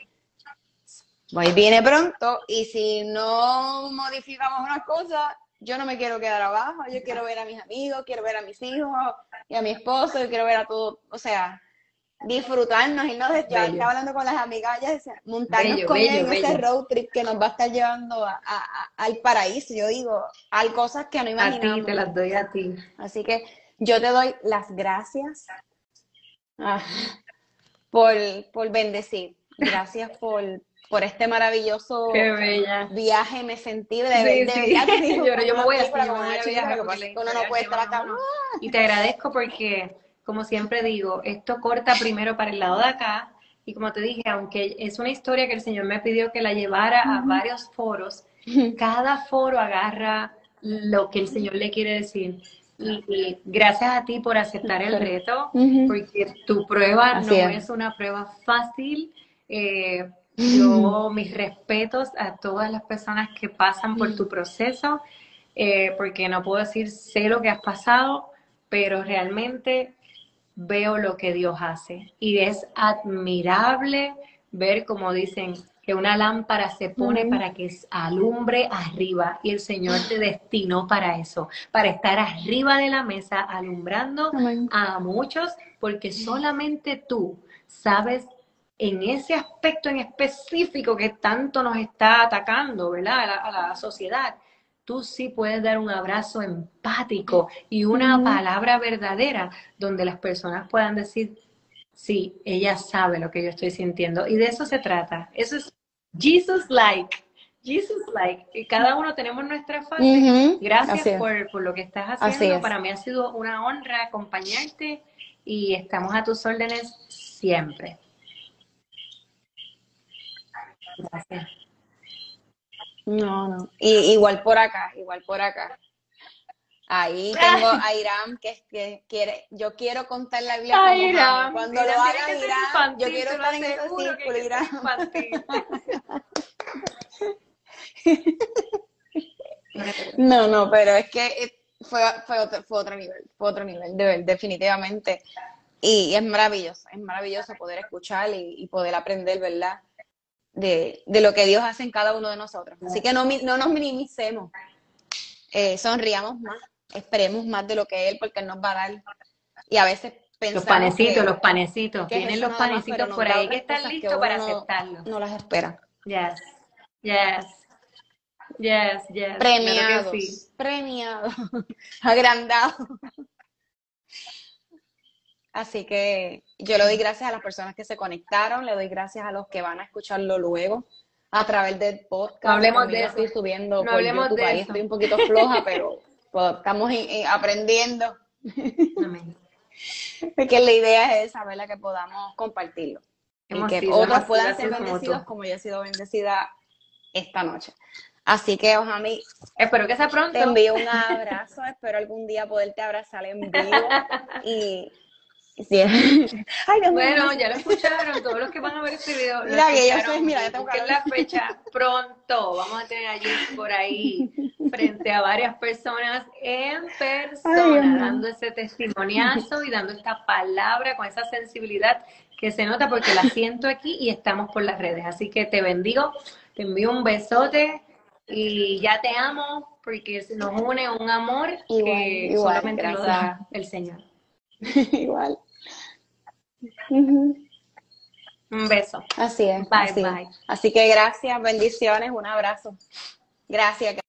pues viene pronto, y si no modificamos unas cosas, yo no me quiero quedar abajo, yo quiero ver a mis amigos, quiero ver a mis hijos y a mi esposo, yo quiero ver a todo, o sea, disfrutarnos, y no estaba hablando con las amigas, montarnos con él en ese road trip que nos va a estar llevando a, al paraíso, yo digo, hay cosas que no imaginamos. A ti, te las doy a ti. Así que yo te doy las gracias ah, por, por bendecir, gracias por, por este maravilloso viaje, me sentí de, de, yo, me voy a, uno no puede estar acá. Y te agradezco porque como siempre digo, esto corta primero para el lado de acá. Y como te dije, aunque es una historia que el Señor me pidió que la llevara a varios foros, cada foro agarra lo que el Señor le quiere decir. Y, gracias a ti por aceptar el reto, porque tu prueba no es. una prueba fácil. Eh, yo mis respetos a todas las personas que pasan por tu proceso, eh, porque no puedo decir sé lo que has pasado, pero realmente veo lo que Dios hace. Y es admirable ver, como dicen, que una lámpara se pone para que alumbre arriba y el Señor te destinó para eso, para estar arriba de la mesa alumbrando a muchos, porque solamente tú sabes en ese aspecto en específico que tanto nos está atacando, ¿verdad? A la, a la sociedad, tú sí puedes dar un abrazo empático y una palabra verdadera donde las personas puedan decir, sí, ella sabe lo que yo estoy sintiendo. Y de eso se trata. Eso es Jesus like. Jesus like. Y cada uno tenemos nuestra fase. Gracias por, lo que estás haciendo. Para mí ha sido una honra acompañarte y estamos a tus órdenes siempre. Gracias. No, no. Y, igual por acá, igual por acá. Ahí tengo a Irán que, que quiere, yo quiero contar la Biblia como Irán. Cuando lo haga Irán, yo quiero estar en ese círculo, Irán. no, no, pero es que eh, fue, fue, otro, fue otro nivel, fue otro nivel, definitivamente. Y es maravilloso, es maravilloso poder escuchar y poder aprender, ¿verdad? De, lo que Dios hace en cada uno de nosotros. Así que no, no nos minimicemos, eh, sonriamos más, esperemos más de lo que Él, porque Él nos va a dar. Y a veces pensamos. Los panecitos, los panecitos, tienen los panecitos por ahí que están listos para aceptarlo. No las espera. Yes, yes. Yes, yes. Premiados, premiados, agrandados. Así que yo le doy gracias a las personas que se conectaron, le doy gracias a los que van a escucharlo luego a través del podcast. No hablemos de eso. Estoy subiendo no por YouTube, ahí estoy un poquito floja, pero pues, estamos aprendiendo. Amén. Porque la idea es saber que podamos compartirlo. y que otros puedan ser bendecidos como, yo he sido bendecida esta noche. Así que, Ojami, espero que sea pronto. Te envío un abrazo, espero algún día poderte abrazar en vivo y bueno, ya lo escucharon, todos los que van a ver este video. Mira, que yo soy, mira, yo tengo que la fecha pronto. Vamos a tener allí por ahí frente a varias personas en persona, dando ese testimoniazo y dando esta palabra con esa sensibilidad que se nota porque la siento aquí y estamos por las redes. Así que te bendigo, te envío un besote y ya te amo porque nos une un amor que solamente lo da el Señor. igual. Un beso. Así es. Bye, así. bye. Así que gracias, bendiciones, un abrazo. Gracias.